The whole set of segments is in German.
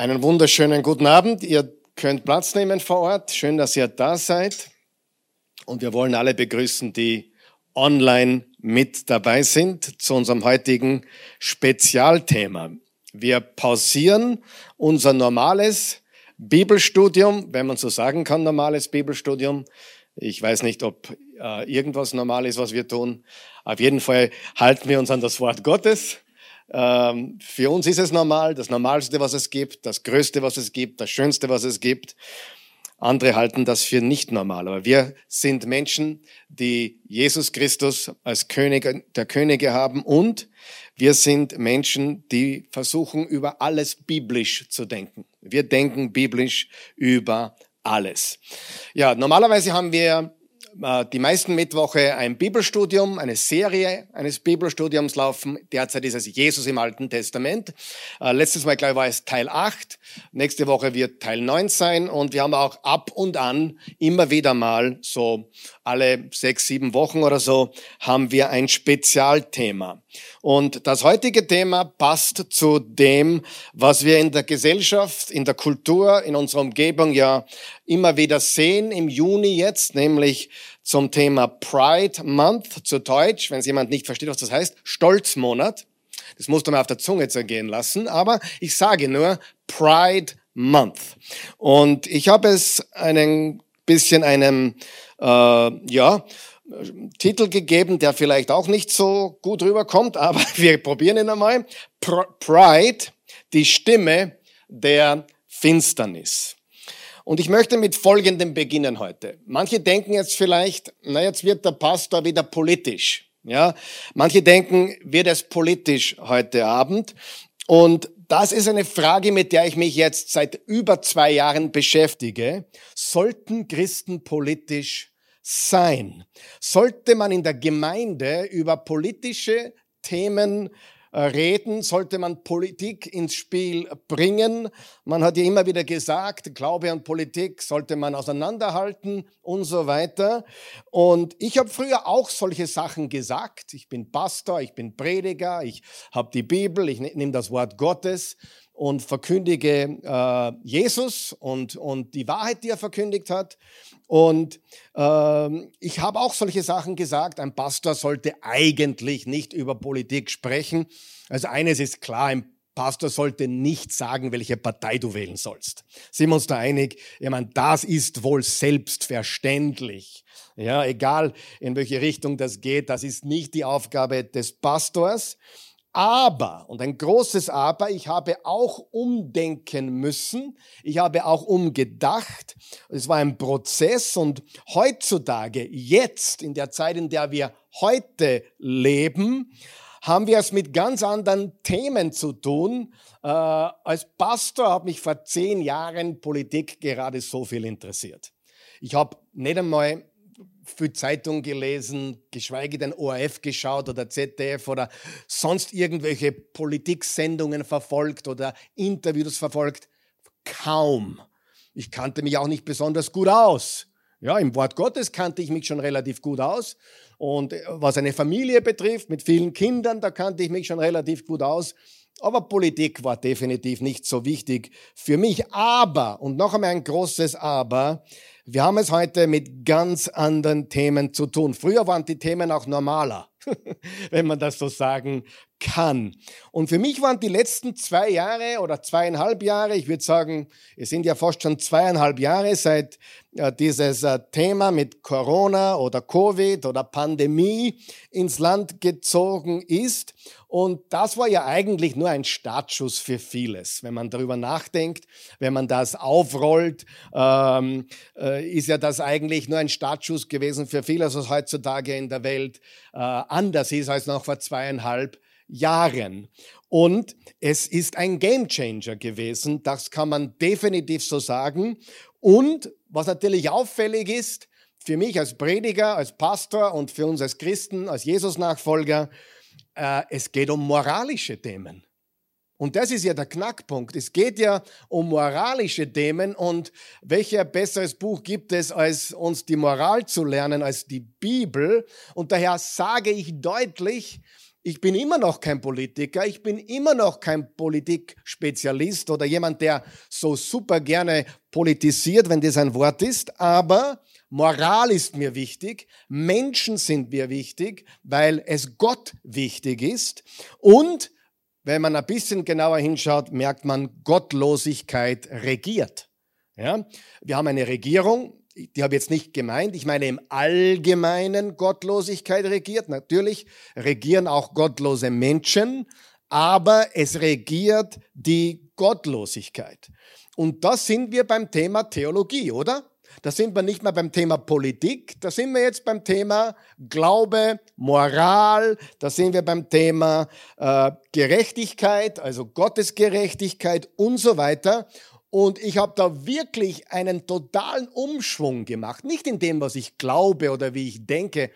Einen wunderschönen guten Abend. Ihr könnt Platz nehmen vor Ort. Schön, dass ihr da seid. Und wir wollen alle begrüßen, die online mit dabei sind zu unserem heutigen Spezialthema. Wir pausieren unser normales Bibelstudium, wenn man so sagen kann, normales Bibelstudium. Ich weiß nicht, ob äh, irgendwas normal ist, was wir tun. Auf jeden Fall halten wir uns an das Wort Gottes ähm, für uns ist es normal, das Normalste, was es gibt, das Größte, was es gibt, das Schönste, was es gibt. Andere halten das für nicht normal. Aber wir sind Menschen, die Jesus Christus als König der Könige haben und wir sind Menschen, die versuchen, über alles biblisch zu denken. Wir denken biblisch über alles. Ja, normalerweise haben wir die meisten Mittwoche ein Bibelstudium, eine Serie eines Bibelstudiums laufen. Derzeit ist es Jesus im Alten Testament. Äh, letztes Mal, glaube ich, war es Teil 8. Nächste Woche wird Teil 9 sein. Und wir haben auch ab und an immer wieder mal, so alle sechs, sieben Wochen oder so, haben wir ein Spezialthema. Und das heutige Thema passt zu dem, was wir in der Gesellschaft, in der Kultur, in unserer Umgebung ja immer wieder sehen im Juni jetzt, nämlich zum Thema Pride Month zu Deutsch, wenn es jemand nicht versteht, was das heißt, Stolzmonat. Das musst du mal auf der Zunge zergehen lassen, aber ich sage nur Pride Month. Und ich habe es einen bisschen einem, ja, Titel gegeben, der vielleicht auch nicht so gut rüberkommt, aber wir probieren ihn einmal. Pride, die Stimme der Finsternis. Und ich möchte mit Folgendem beginnen heute. Manche denken jetzt vielleicht, na jetzt wird der Pastor wieder politisch. Ja, manche denken, wird es politisch heute Abend. Und das ist eine Frage, mit der ich mich jetzt seit über zwei Jahren beschäftige. Sollten Christen politisch sein? Sollte man in der Gemeinde über politische Themen reden, sollte man Politik ins Spiel bringen. Man hat ja immer wieder gesagt, Glaube und Politik sollte man auseinanderhalten und so weiter. Und ich habe früher auch solche Sachen gesagt. Ich bin Pastor, ich bin Prediger, ich habe die Bibel, ich ne-, nehme das Wort Gottes und verkündige äh, Jesus und, und die Wahrheit, die er verkündigt hat. Und äh, ich habe auch solche Sachen gesagt. Ein Pastor sollte eigentlich nicht über Politik sprechen. Also eines ist klar, ein Pastor sollte nicht sagen, welche Partei du wählen sollst. Sind wir uns da einig? Ich meine, das ist wohl selbstverständlich. Ja, egal in welche Richtung das geht, das ist nicht die Aufgabe des Pastors. Aber, und ein großes Aber, ich habe auch umdenken müssen, ich habe auch umgedacht, es war ein Prozess und heutzutage, jetzt, in der Zeit, in der wir heute leben, haben wir es mit ganz anderen Themen zu tun. Äh, als Pastor hat mich vor zehn Jahren Politik gerade so viel interessiert. Ich habe nicht einmal viel Zeitung gelesen, geschweige denn ORF geschaut oder ZDF oder sonst irgendwelche Politiksendungen verfolgt oder Interviews verfolgt. Kaum. Ich kannte mich auch nicht besonders gut aus. Ja, im Wort Gottes kannte ich mich schon relativ gut aus. Und äh, was eine Familie betrifft, mit vielen Kindern, da kannte ich mich schon relativ gut aus. Aber Politik war definitiv nicht so wichtig für mich. Aber, und noch einmal ein großes Aber, wir haben es heute mit ganz anderen Themen zu tun. Früher waren die Themen auch normaler, wenn man das so sagen kann. Und für mich waren die letzten zwei Jahre oder zweieinhalb Jahre, ich würde sagen, es sind ja fast schon zweieinhalb Jahre seit äh, dieses äh, Thema mit Corona oder Covid oder Pandemie ins Land gezogen ist. Und das war ja eigentlich nur ein Startschuss für vieles. Wenn man darüber nachdenkt, wenn man das aufrollt, ähm, äh, ist ja das eigentlich nur ein Startschuss gewesen für vieles, was heutzutage in der Welt äh, anders ist als noch vor zweieinhalb Jahren. Und es ist ein Gamechanger gewesen, das kann man definitiv so sagen. Und was natürlich auffällig ist, für mich als Prediger, als Pastor und für uns als Christen, als Jesus-Nachfolger, äh, es geht um moralische Themen. Und das ist ja der Knackpunkt. Es geht ja um moralische Themen und welcher besseres Buch gibt es, als uns die Moral zu lernen, als die Bibel? Und daher sage ich deutlich, ich bin immer noch kein Politiker, ich bin immer noch kein Politikspezialist oder jemand, der so super gerne politisiert, wenn das ein Wort ist, aber Moral ist mir wichtig, Menschen sind mir wichtig, weil es Gott wichtig ist und wenn man ein bisschen genauer hinschaut, merkt man, Gottlosigkeit regiert. Ja? Wir haben eine Regierung, die habe ich jetzt nicht gemeint, ich meine im Allgemeinen Gottlosigkeit regiert. Natürlich regieren auch gottlose Menschen, aber es regiert die Gottlosigkeit. Und da sind wir beim Thema Theologie, oder? Da sind wir nicht mehr beim Thema Politik, da sind wir jetzt beim Thema Glaube, Moral, da sind wir beim Thema äh, Gerechtigkeit, also Gottesgerechtigkeit und so weiter. Und ich habe da wirklich einen totalen Umschwung gemacht. Nicht in dem, was ich glaube oder wie ich denke.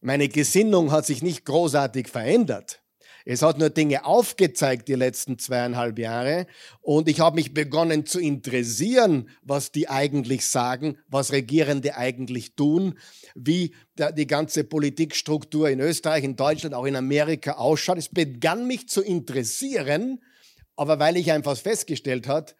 Meine Gesinnung hat sich nicht großartig verändert. Es hat nur Dinge aufgezeigt die letzten zweieinhalb Jahre und ich habe mich begonnen zu interessieren, was die eigentlich sagen, was Regierende eigentlich tun, wie die ganze Politikstruktur in Österreich, in Deutschland, auch in Amerika ausschaut. Es begann mich zu interessieren, aber weil ich einfach festgestellt hat,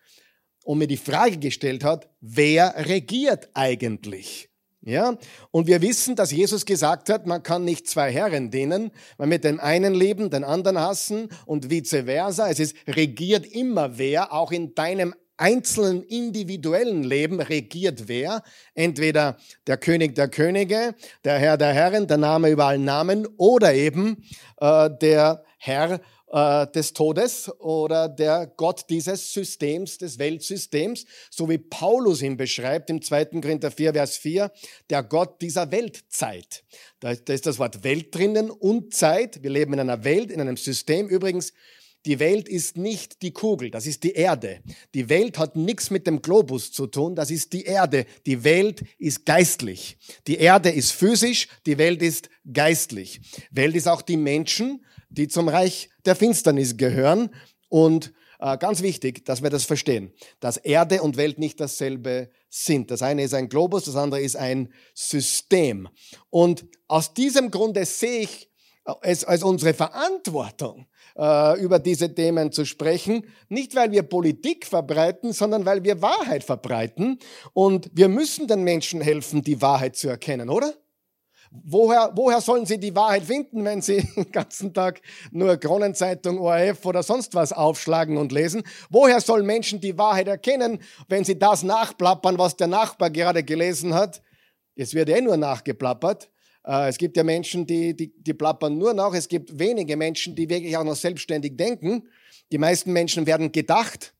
und mir die Frage gestellt hat, wer regiert eigentlich? Ja, und wir wissen, dass Jesus gesagt hat, man kann nicht zwei Herren dienen, man mit dem einen leben, den anderen hassen und vice versa. Es ist regiert immer wer, auch in deinem einzelnen individuellen Leben regiert wer. Entweder der König der Könige, der Herr der Herren, der Name über allen Namen, oder eben äh, der Herr äh, des Todes oder der Gott dieses Systems, des Weltsystems, so wie Paulus ihn beschreibt im 2. Korinther 4, Vers 4, der Gott dieser Weltzeit. Da, da ist das Wort Welt drinnen und Zeit. Wir leben in einer Welt, in einem System. Übrigens, die Welt ist nicht die Kugel, das ist die Erde. Die Welt hat nichts mit dem Globus zu tun, das ist die Erde. Die Welt ist geistlich. Die Erde ist physisch, die Welt ist geistlich. Welt ist auch die Menschen, die zum Reich der Finsternis gehören. Und äh, ganz wichtig, dass wir das verstehen, dass Erde und Welt nicht dasselbe sind. Das eine ist ein Globus, das andere ist ein System. Und aus diesem Grunde sehe ich es als unsere Verantwortung, äh, über diese Themen zu sprechen. Nicht, weil wir Politik verbreiten, sondern weil wir Wahrheit verbreiten. Und wir müssen den Menschen helfen, die Wahrheit zu erkennen, oder? Woher, woher sollen sie die Wahrheit finden, wenn sie den ganzen Tag nur Kronenzeitung, ORF oder sonst was aufschlagen und lesen? Woher sollen Menschen die Wahrheit erkennen, wenn sie das nachplappern, was der Nachbar gerade gelesen hat? Es wird eh nur nachgeplappert. Äh, es gibt ja Menschen, die, die, die plappern nur nach. Es gibt wenige Menschen, die wirklich auch noch selbstständig denken. Die meisten Menschen werden gedacht.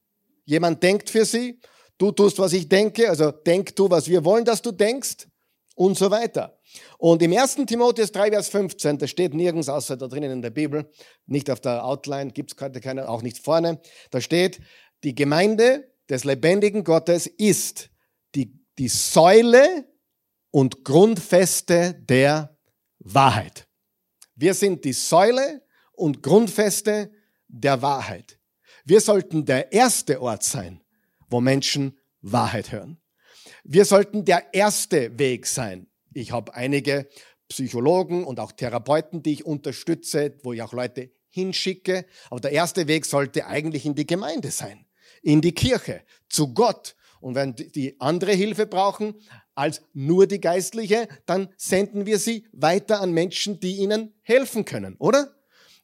Jemand denkt für sie. Du tust, was ich denke. Also denk du, was wir wollen, dass du denkst. Und so weiter. Und im 1. Timotheus 3, Vers 15, das steht nirgends außer da drinnen in der Bibel, nicht auf der Outline, gibt es keine, auch nicht vorne, da steht, die Gemeinde des lebendigen Gottes ist die, die Säule und Grundfeste der Wahrheit. Wir sind die Säule und Grundfeste der Wahrheit. Wir sollten der erste Ort sein, wo Menschen Wahrheit hören. Wir sollten der erste Weg sein, ich habe einige Psychologen und auch Therapeuten, die ich unterstütze, wo ich auch Leute hinschicke. Aber der erste Weg sollte eigentlich in die Gemeinde sein, in die Kirche, zu Gott. Und wenn die andere Hilfe brauchen als nur die geistliche, dann senden wir sie weiter an Menschen, die ihnen helfen können, oder?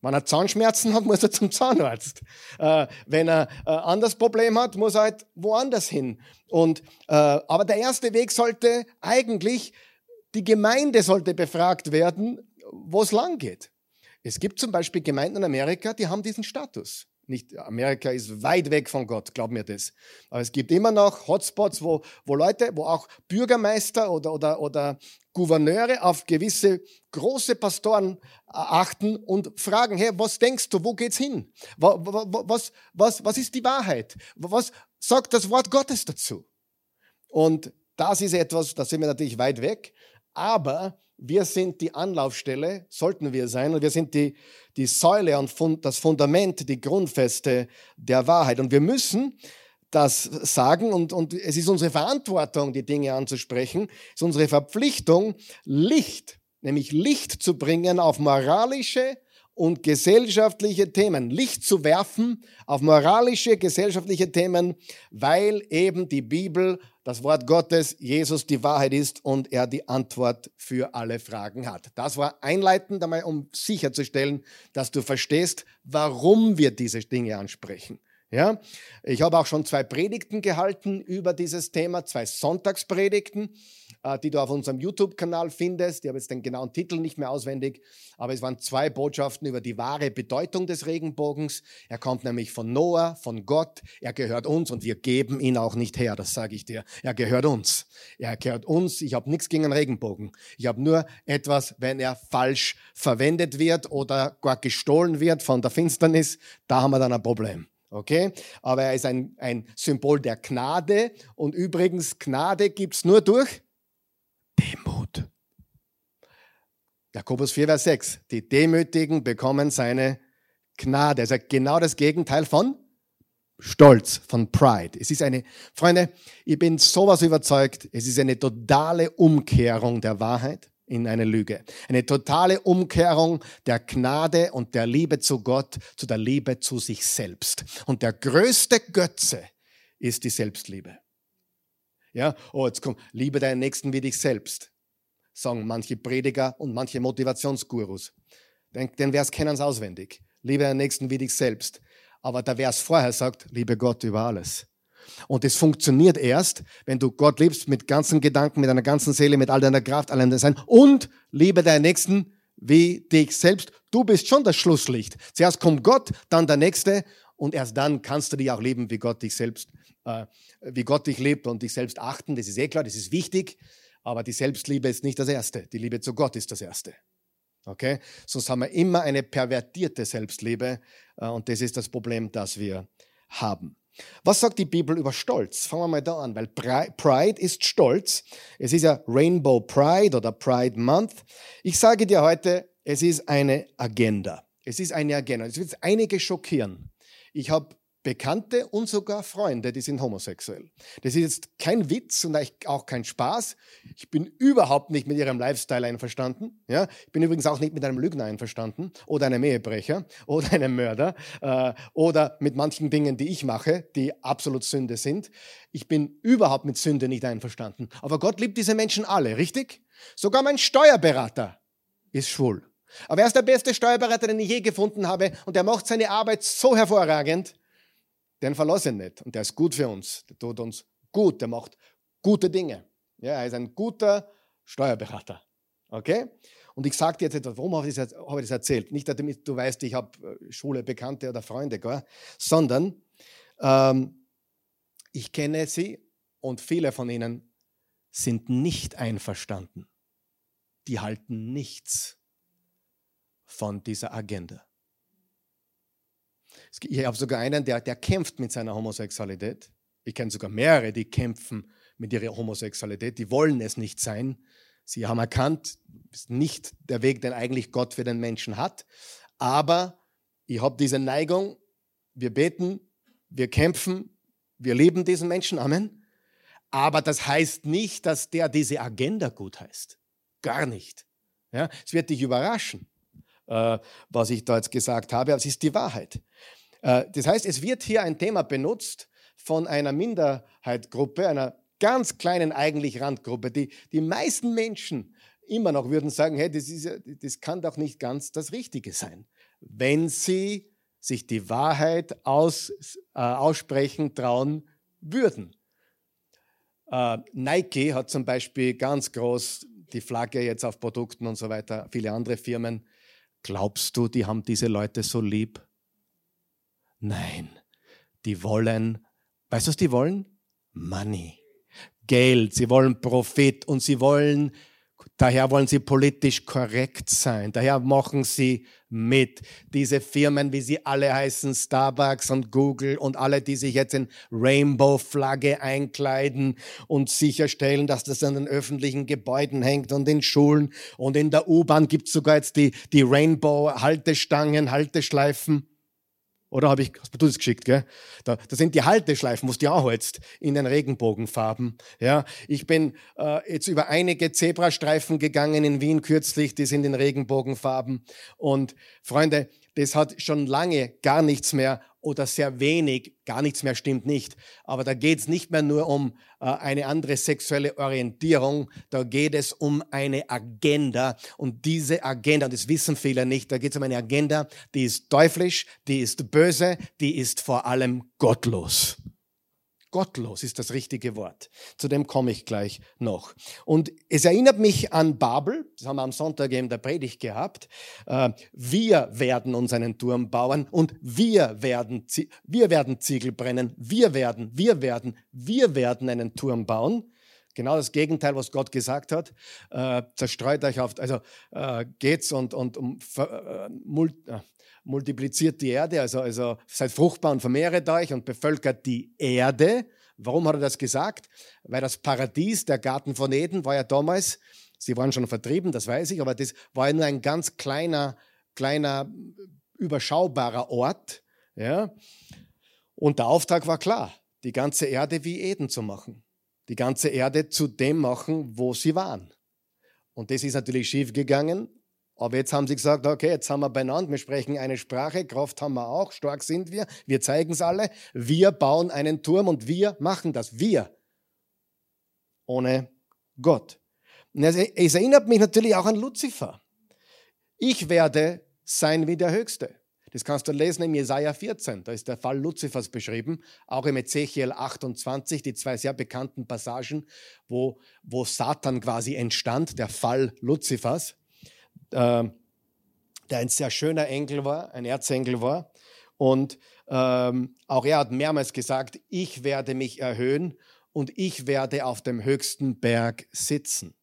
Wenn er Zahnschmerzen hat, muss er zum Zahnarzt. Äh, wenn er äh, anderes Problem hat, muss er halt woanders hin. Und, äh, aber der erste Weg sollte eigentlich die Gemeinde sollte befragt werden, wo es lang geht. Es gibt zum Beispiel Gemeinden in Amerika, die haben diesen Status. Nicht, Amerika ist weit weg von Gott, glaub mir das. Aber es gibt immer noch Hotspots, wo, wo Leute, wo auch Bürgermeister oder, oder, oder Gouverneure auf gewisse große Pastoren achten und fragen, hey, was denkst du, wo geht's hin? Was, was, was ist die Wahrheit? Was sagt das Wort Gottes dazu? Und das ist etwas, da sind wir natürlich weit weg aber wir sind die Anlaufstelle, sollten wir sein, und wir sind die, die Säule und das Fundament, die Grundfeste der Wahrheit. Und wir müssen das sagen und, und es ist unsere Verantwortung, die Dinge anzusprechen, es ist unsere Verpflichtung, Licht, nämlich Licht zu bringen auf moralische und gesellschaftliche Themen, Licht zu werfen auf moralische, gesellschaftliche Themen, weil eben die Bibel, das Wort Gottes, Jesus die Wahrheit ist und er die Antwort für alle Fragen hat. Das war einleitend einmal, um sicherzustellen, dass du verstehst, warum wir diese Dinge ansprechen. Ja, ich habe auch schon zwei Predigten gehalten über dieses Thema, zwei Sonntagspredigten, die du auf unserem YouTube-Kanal findest. Ich habe jetzt den genauen Titel nicht mehr auswendig, aber es waren zwei Botschaften über die wahre Bedeutung des Regenbogens. Er kommt nämlich von Noah, von Gott. Er gehört uns und wir geben ihn auch nicht her, das sage ich dir. Er gehört uns. Er gehört uns. Ich habe nichts gegen den Regenbogen. Ich habe nur etwas, wenn er falsch verwendet wird oder gar gestohlen wird von der Finsternis, da haben wir dann ein Problem. Okay? Aber er ist ein, ein Symbol der Gnade. Und übrigens, Gnade gibt's nur durch Demut. Jakobus 4, Vers 6. Die Demütigen bekommen seine Gnade. Also genau das Gegenteil von Stolz, von Pride. Es ist eine, Freunde, ich bin sowas überzeugt, es ist eine totale Umkehrung der Wahrheit in eine Lüge. Eine totale Umkehrung der Gnade und der Liebe zu Gott zu der Liebe zu sich selbst. Und der größte Götze ist die Selbstliebe. Ja, oh, jetzt komm, liebe deinen Nächsten wie dich selbst, sagen manche Prediger und manche Motivationsgurus. Den, den Vers kennen sie auswendig. Liebe deinen Nächsten wie dich selbst. Aber der Vers vorher sagt, liebe Gott über alles. Und es funktioniert erst, wenn du Gott liebst mit ganzen Gedanken, mit deiner ganzen Seele, mit all deiner Kraft, all deinem Sein und liebe deinen Nächsten wie dich selbst. Du bist schon das Schlusslicht. Zuerst kommt Gott, dann der Nächste und erst dann kannst du dich auch lieben, wie Gott dich selbst, wie Gott dich liebt und dich selbst achten. Das ist eh klar, das ist wichtig. Aber die Selbstliebe ist nicht das Erste. Die Liebe zu Gott ist das Erste. Okay? Sonst haben wir immer eine pervertierte Selbstliebe äh, und das ist das Problem, das wir haben. Was sagt die Bibel über Stolz? Fangen wir mal da an, weil Pride ist Stolz. Es ist ja Rainbow Pride oder Pride Month. Ich sage dir heute, es ist eine Agenda. Es ist eine Agenda. Es wird einige schockieren. Ich habe Bekannte und sogar Freunde, die sind homosexuell. Das ist jetzt kein Witz und auch kein Spaß. Ich bin überhaupt nicht mit ihrem Lifestyle einverstanden. Ja? Ich bin übrigens auch nicht mit einem Lügner einverstanden oder einem Ehebrecher oder einem Mörder äh, oder mit manchen Dingen, die ich mache, die absolut Sünde sind. Ich bin überhaupt mit Sünde nicht einverstanden. Aber Gott liebt diese Menschen alle, richtig? Sogar mein Steuerberater ist schwul. Aber er ist der beste Steuerberater, den ich je gefunden habe und er macht seine Arbeit so hervorragend den verlasse ich nicht. Und der ist gut für uns. Der tut uns gut. Der macht gute Dinge. Ja, er ist ein guter Steuerberater. Okay? Und ich sage dir jetzt etwas, warum habe ich, das, erzählt? Nicht, damit du weißt, ich habe äh, Schule, Bekannte oder Freunde, gell? sondern ähm, ich kenne sie und viele von ihnen sind nicht einverstanden. Die halten nichts von dieser Agenda. Ich habe sogar einen, der, der kämpft mit seiner Homosexualität. Ich kenne sogar mehrere, die kämpfen mit ihrer Homosexualität. Die wollen es nicht sein. Sie haben erkannt, es ist nicht der Weg, den eigentlich Gott für den Menschen hat. Aber ich habe diese Neigung, wir beten, wir kämpfen, wir lieben diesen Menschen, Amen. Aber das heißt nicht, dass der diese Agenda gut heißt. Gar nicht. Ja, es wird dich überraschen, äh, was ich da jetzt gesagt habe, aber es ist die Wahrheit. Äh, das heißt, es wird hier ein Thema benutzt von einer Minderheitgruppe, einer ganz kleinen eigentlich Randgruppe. Die, die meisten Menschen immer noch würden sagen, hey, das, ist, das kann doch nicht ganz das Richtige sein. Wenn sie sich die Wahrheit aus, äh, aussprechen trauen würden. Äh, Nike hat zum Beispiel ganz groß die Flagge jetzt auf Produkten und so weiter, viele andere Firmen. Glaubst du, die haben diese Leute so lieb? Nein, die wollen, weißt du, was die wollen? Money. Geld, sie wollen Profit und sie wollen, daher wollen sie politisch korrekt sein. Daher machen sie mit. Diese Firmen, wie sie alle heißen, Starbucks und Google und alle, die sich jetzt in Rainbow-Flagge einkleiden und sicherstellen, dass das an den öffentlichen Gebäuden hängt und in Schulen und in der U-Bahn gibt es sogar jetzt die, die Rainbow-Haltestangen, Halteschleifen. Oder habe ich, hast du das geschickt, gell? Da, da sind die Halteschleifen, wo du anhältst, in den Regenbogenfarben. Ja, ich bin äh, jetzt über einige Zebrastreifen gegangen in Wien kürzlich, die sind in Regenbogenfarben. Und Freunde, das hat schon lange gar nichts mehr oder sehr wenig, gar nichts mehr stimmt nicht. Aber da geht es nicht mehr nur um äh, eine andere sexuelle Orientierung, da geht es um eine Agenda. Und diese Agenda, das wissen viele nicht, da geht es um eine Agenda, die ist teuflisch, die ist böse, die ist vor allem gottlos. Gottlos ist das richtige Wort. Zu dem komme ich gleich noch. Und es erinnert mich an Babel, das haben wir am Sonntag in der Predigt gehabt. Äh, wir werden uns einen Turm bauen und wir werden, wir werden Ziegel brennen. Wir werden, wir werden, wir werden einen Turm bauen. Genau das Gegenteil, was Gott gesagt hat. Äh, zerstreut euch auf, also äh, geht's und, und um, multipliziert die Erde, also, also seid fruchtbar und vermehret euch und bevölkert die Erde. Warum hat er das gesagt? Weil das Paradies, der Garten von Eden, war ja damals, sie waren schon vertrieben, das weiß ich, aber das war ja nur ein ganz kleiner, kleiner, überschaubarer Ort. Ja? Und der Auftrag war klar, die ganze Erde wie Eden zu machen. Die ganze Erde zu dem machen, wo sie waren. Und das ist natürlich schiefgegangen aber jetzt haben sie gesagt, okay, jetzt haben wir beieinander, wir sprechen eine Sprache, Kraft haben wir auch, stark sind wir, wir zeigen es alle, wir bauen einen Turm und wir machen das, wir. Ohne Gott. Es erinnert mich natürlich auch an Luzifer. Ich werde sein wie der Höchste. Das kannst du lesen im Jesaja 14. Da ist der Fall Luzifers beschrieben. Auch im Ezechiel 28, die zwei sehr bekannten Passagen, wo, wo Satan quasi entstand, der Fall Luzifers. Ähm, der ein sehr schöner Engel war, ein Erzengel war. Und ähm, auch er hat mehrmals gesagt, ich werde mich erhöhen und ich werde auf dem höchsten Berg sitzen.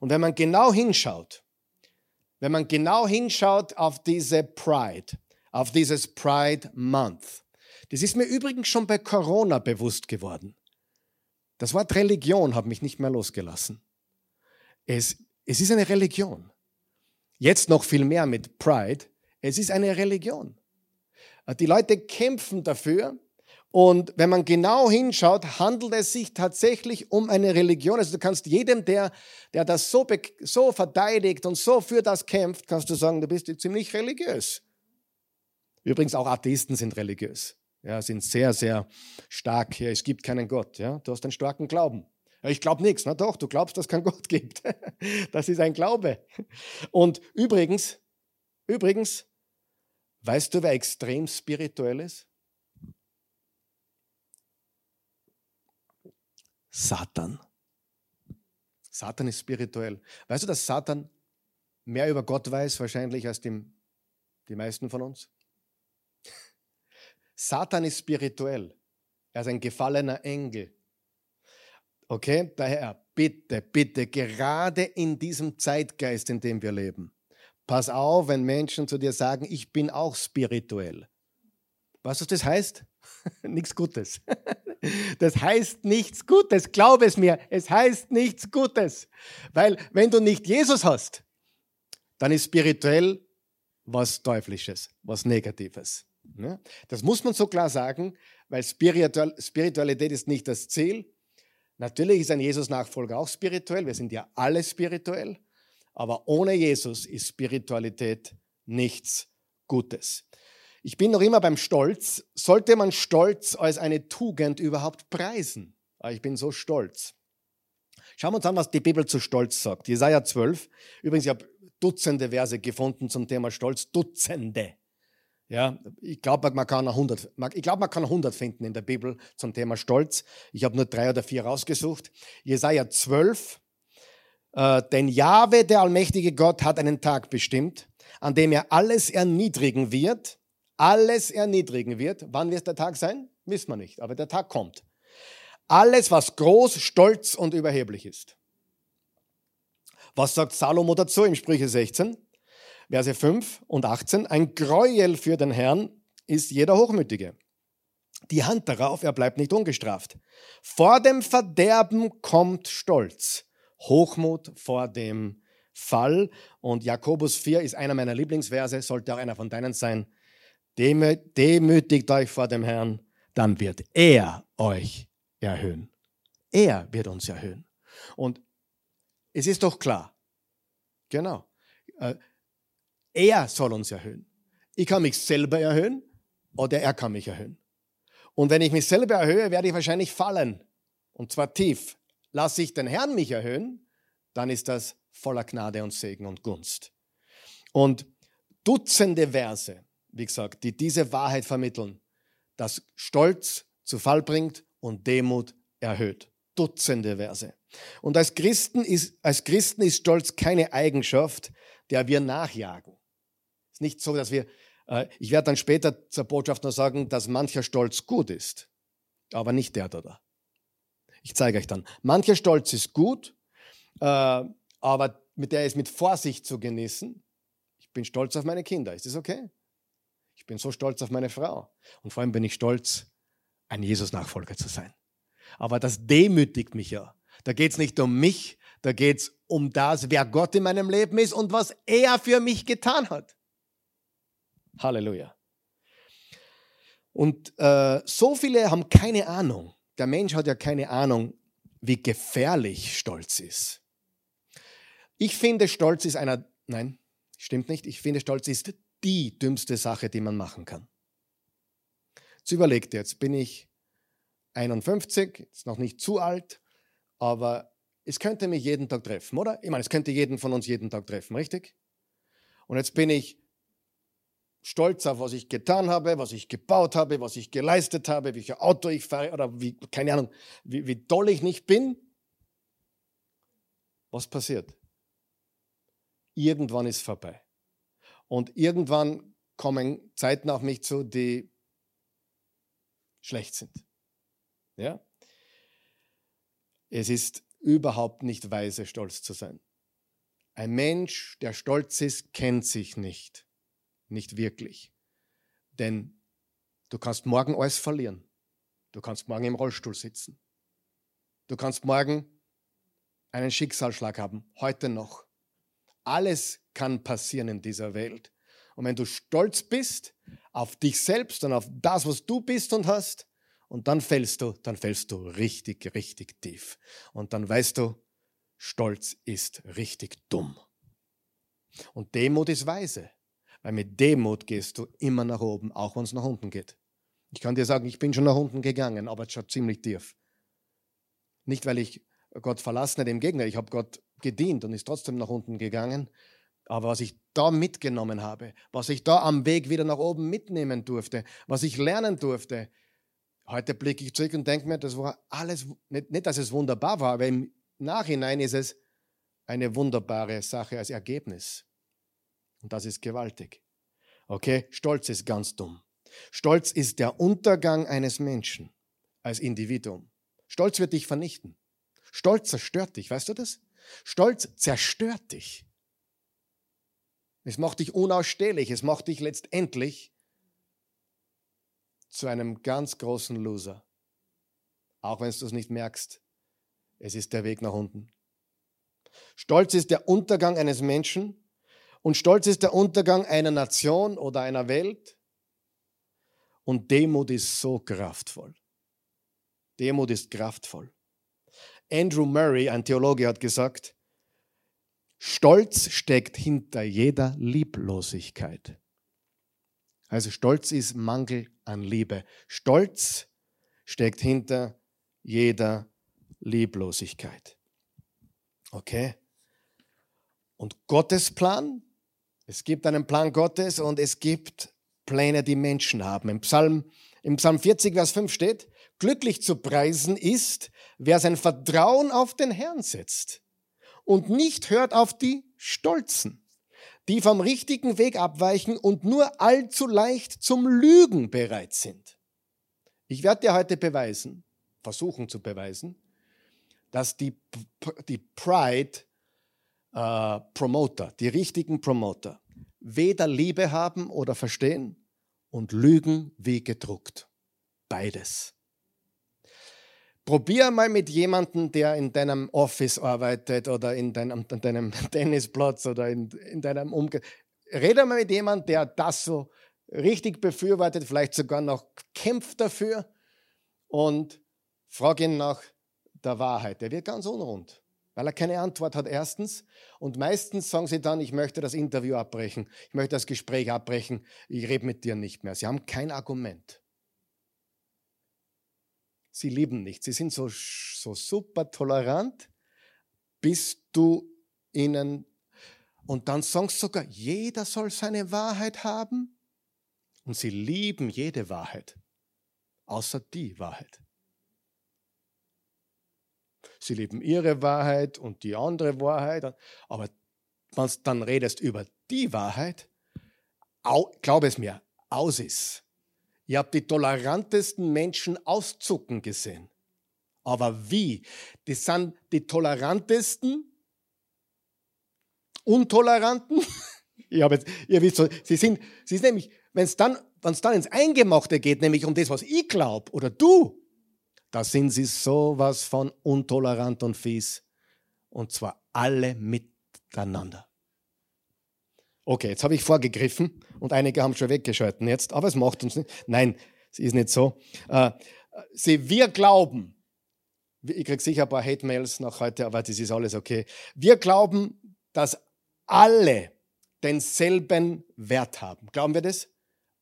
Und wenn man genau hinschaut, wenn man genau hinschaut auf diese Pride, auf dieses Pride Month, das ist mir übrigens schon bei Corona bewusst geworden. Das Wort Religion hat mich nicht mehr losgelassen. Es, es ist eine Religion. Jetzt noch viel mehr mit Pride. Es ist eine Religion. Die Leute kämpfen dafür. Und wenn man genau hinschaut, handelt es sich tatsächlich um eine Religion. Also du kannst jedem, der, der das so, so verteidigt und so für das kämpft, kannst du sagen, du bist ziemlich religiös. Übrigens auch Atheisten sind religiös. Ja, sind sehr, sehr stark. Ja, es gibt keinen Gott. Ja, du hast einen starken Glauben. Ich glaube nichts. Na doch, du glaubst, dass es keinen Gott gibt. Das ist ein Glaube. Und übrigens, übrigens, weißt du, wer extrem spirituell ist? Satan. Satan ist spirituell. Weißt du, dass Satan mehr über Gott weiß, wahrscheinlich als die, die meisten von uns? Satan ist spirituell. Er ist ein gefallener Engel. Okay, daher bitte, bitte, gerade in diesem Zeitgeist, in dem wir leben, pass auf, wenn Menschen zu dir sagen, ich bin auch spirituell. Was das heißt? nichts Gutes. Das heißt nichts Gutes, glaub es mir, es heißt nichts Gutes. Weil wenn du nicht Jesus hast, dann ist spirituell was Teuflisches, was Negatives. Ne? Das muss man so klar sagen, weil Spiritualität ist nicht das Ziel, Natürlich ist ein Jesus-Nachfolger auch spirituell, wir sind ja alle spirituell, aber ohne Jesus ist Spiritualität nichts Gutes. Ich bin noch immer beim Stolz. Sollte man Stolz als eine Tugend überhaupt preisen? Ah, ich bin so stolz. Schauen wir uns an, was die Bibel zu Stolz sagt. Jesaja 12. Übrigens, ich habe Dutzende Verse gefunden zum Thema Stolz. Dutzende. Ja, ich glaube, man kann 100, ich glaube, man kann 100 finden in der Bibel zum Thema Stolz. Ich habe nur drei oder vier rausgesucht. Jesaja 12. Äh, denn Jahwe, der allmächtige Gott, hat einen Tag bestimmt, an dem er alles erniedrigen wird. Alles erniedrigen wird. Wann wird der Tag sein? Wissen wir nicht, aber der Tag kommt. Alles, was groß, stolz und überheblich ist. Was sagt Salomo dazu im Sprüche 16? Verse 5 und 18. Ein Gräuel für den Herrn ist jeder Hochmütige. Die Hand darauf, er bleibt nicht ungestraft. Vor dem Verderben kommt Stolz. Hochmut vor dem Fall. Und Jakobus 4 ist einer meiner Lieblingsverse, sollte auch einer von deinen sein. Demütigt euch vor dem Herrn, dann wird er euch erhöhen. Er wird uns erhöhen. Und es ist doch klar, genau, äh, er soll uns erhöhen. Ich kann mich selber erhöhen oder er kann mich erhöhen. Und wenn ich mich selber erhöhe, werde ich wahrscheinlich fallen. Und zwar tief. Lasse ich den Herrn mich erhöhen, dann ist das voller Gnade und Segen und Gunst. Und Dutzende Verse, wie gesagt, die diese Wahrheit vermitteln, dass Stolz zu Fall bringt und Demut erhöht. Dutzende Verse. Und als Christen ist, als Christen ist Stolz keine Eigenschaft, der wir nachjagen. Ist nicht so, dass wir, äh, ich werde dann später zur Botschaft noch sagen, dass mancher Stolz gut ist, aber nicht der da. Ich zeige euch dann. Mancher Stolz ist gut, äh, aber mit der ist mit Vorsicht zu genießen. Ich bin stolz auf meine Kinder. Ist das okay? Ich bin so stolz auf meine Frau. Und vor allem bin ich stolz, ein Jesus-Nachfolger zu sein. Aber das demütigt mich ja. Da geht es nicht um mich, da geht es um das, wer Gott in meinem Leben ist und was er für mich getan hat. Halleluja. Und äh, so viele haben keine Ahnung. Der Mensch hat ja keine Ahnung, wie gefährlich Stolz ist. Ich finde, Stolz ist einer, nein, stimmt nicht. Ich finde, Stolz ist die dümmste Sache, die man machen kann. Jetzt überlegt jetzt, bin ich 51, ist noch nicht zu alt, aber es könnte mich jeden Tag treffen, oder? Ich meine, es könnte jeden von uns jeden Tag treffen, richtig? Und jetzt bin ich stolz auf, was ich getan habe, was ich gebaut habe, was ich geleistet habe, welches Auto ich fahre oder wie, keine Ahnung, wie, wie toll ich nicht bin. Was passiert? Irgendwann ist vorbei. Und irgendwann kommen Zeiten auf mich zu, die schlecht sind. Ja? Es ist überhaupt nicht weise, stolz zu sein. Ein Mensch, der stolz ist, kennt sich nicht. Nicht wirklich. Denn du kannst morgen alles verlieren. Du kannst morgen im Rollstuhl sitzen. Du kannst morgen einen Schicksalsschlag haben, heute noch. Alles kann passieren in dieser Welt. Und wenn du stolz bist auf dich selbst und auf das, was du bist und hast, und dann fällst du, dann fällst du richtig, richtig tief. Und dann weißt du, Stolz ist richtig dumm. Und Demut ist weise, weil mit Demut gehst du immer nach oben, auch wenn es nach unten geht. Ich kann dir sagen, ich bin schon nach unten gegangen, aber schon ziemlich tief. Nicht, weil ich Gott verlassen hätte, im Gegenteil, ich habe Gott gedient und ist trotzdem nach unten gegangen. Aber was ich da mitgenommen habe, was ich da am Weg wieder nach oben mitnehmen durfte, was ich lernen durfte, Heute blicke ich zurück und denke mir, das war alles, nicht, nicht, dass es wunderbar war, aber im Nachhinein ist es eine wunderbare Sache als Ergebnis. Und das ist gewaltig. Okay, Stolz ist ganz dumm. Stolz ist der Untergang eines Menschen als Individuum. Stolz wird dich vernichten. Stolz zerstört dich, weißt du das? Stolz zerstört dich. Es macht dich unausstehlich, es macht dich letztendlich zu einem ganz großen Loser. Auch wenn du es nicht merkst, es ist der Weg nach unten. Stolz ist der Untergang eines Menschen und Stolz ist der Untergang einer Nation oder einer Welt. Und Demut ist so kraftvoll. Demut ist kraftvoll. Andrew Murray, ein Theologe, hat gesagt, Stolz steckt hinter jeder Lieblosigkeit. Also Stolz ist Mangel an Liebe. Stolz steckt hinter jeder Lieblosigkeit. Okay? Und Gottes Plan, es gibt einen Plan Gottes und es gibt Pläne, die Menschen haben. Im Psalm, im Psalm 40, Vers 5 steht, glücklich zu preisen ist, wer sein Vertrauen auf den Herrn setzt und nicht hört auf die Stolzen die vom richtigen Weg abweichen und nur allzu leicht zum Lügen bereit sind. Ich werde dir heute beweisen, versuchen zu beweisen, dass die, die Pride äh, Promoter, die richtigen Promoter, weder Liebe haben oder verstehen und lügen wie gedruckt. Beides. Probier mal mit jemandem, der in deinem Office arbeitet oder in deinem, in deinem Tennisplatz oder in, in deinem Umgang. Rede mal mit jemandem, der das so richtig befürwortet, vielleicht sogar noch kämpft dafür und frage ihn nach der Wahrheit. Der wird ganz unrund, weil er keine Antwort hat erstens. Und meistens sagen sie dann, ich möchte das Interview abbrechen, ich möchte das Gespräch abbrechen, ich rede mit dir nicht mehr. Sie haben kein Argument. Sie lieben nicht. Sie sind so, so super tolerant, bis du ihnen und dann sagst du sogar, jeder soll seine Wahrheit haben. Und sie lieben jede Wahrheit, außer die Wahrheit. Sie lieben ihre Wahrheit und die andere Wahrheit. Aber wenn du dann redest über die Wahrheit, glaub es mir, aus ist. Ihr habt die tolerantesten Menschen auszucken gesehen. Aber wie? Das sind die tolerantesten, Untoleranten. ich jetzt, ihr wisst, sie sind, sie sind nämlich, wenn es dann, wenn es dann ins Eingemachte geht, nämlich um das, was ich glaube oder du, da sind sie sowas von untolerant und fies. Und zwar alle miteinander. Okay, jetzt habe ich vorgegriffen und einige haben schon weggeschalten jetzt, aber es macht uns nicht. Nein, es ist nicht so. Äh, sie, wir glauben, ich kriege sicher ein paar Hate-Mails nach heute, aber das ist alles okay. Wir glauben, dass alle denselben Wert haben. Glauben wir das?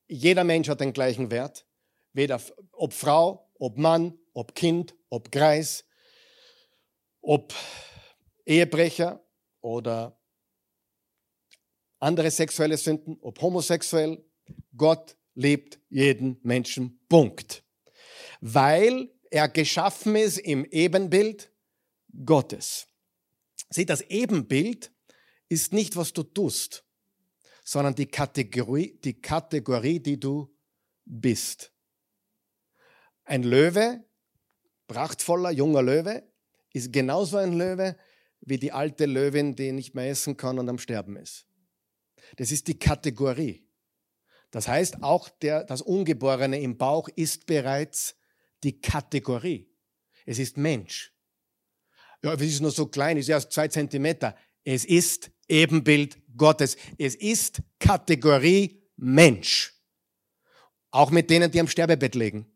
Jeder Mensch hat den gleichen Wert. Weder ob Frau, ob Mann, ob Kind, ob Greis, ob Ehebrecher oder andere sexuelle Sünden, ob homosexuell. Gott liebt jeden Menschen. Punkt. Weil er geschaffen ist im Ebenbild Gottes. Sieh, das Ebenbild ist nicht, was du tust, sondern die Kategorie, die Kategorie, die du bist. Ein Löwe prachtvoller junger Löwe ist genauso ein Löwe wie die alte Löwin, die nicht mehr essen kann und am Sterben ist. Das ist die Kategorie. Das heißt, auch der, das Ungeborene im Bauch ist bereits die Kategorie. Es ist Mensch. Ja, es ist nur so klein, es ist erst zwei Zentimeter. Es ist Ebenbild Gottes. Es ist Kategorie Mensch. Auch mit denen, die am Sterbebett liegen.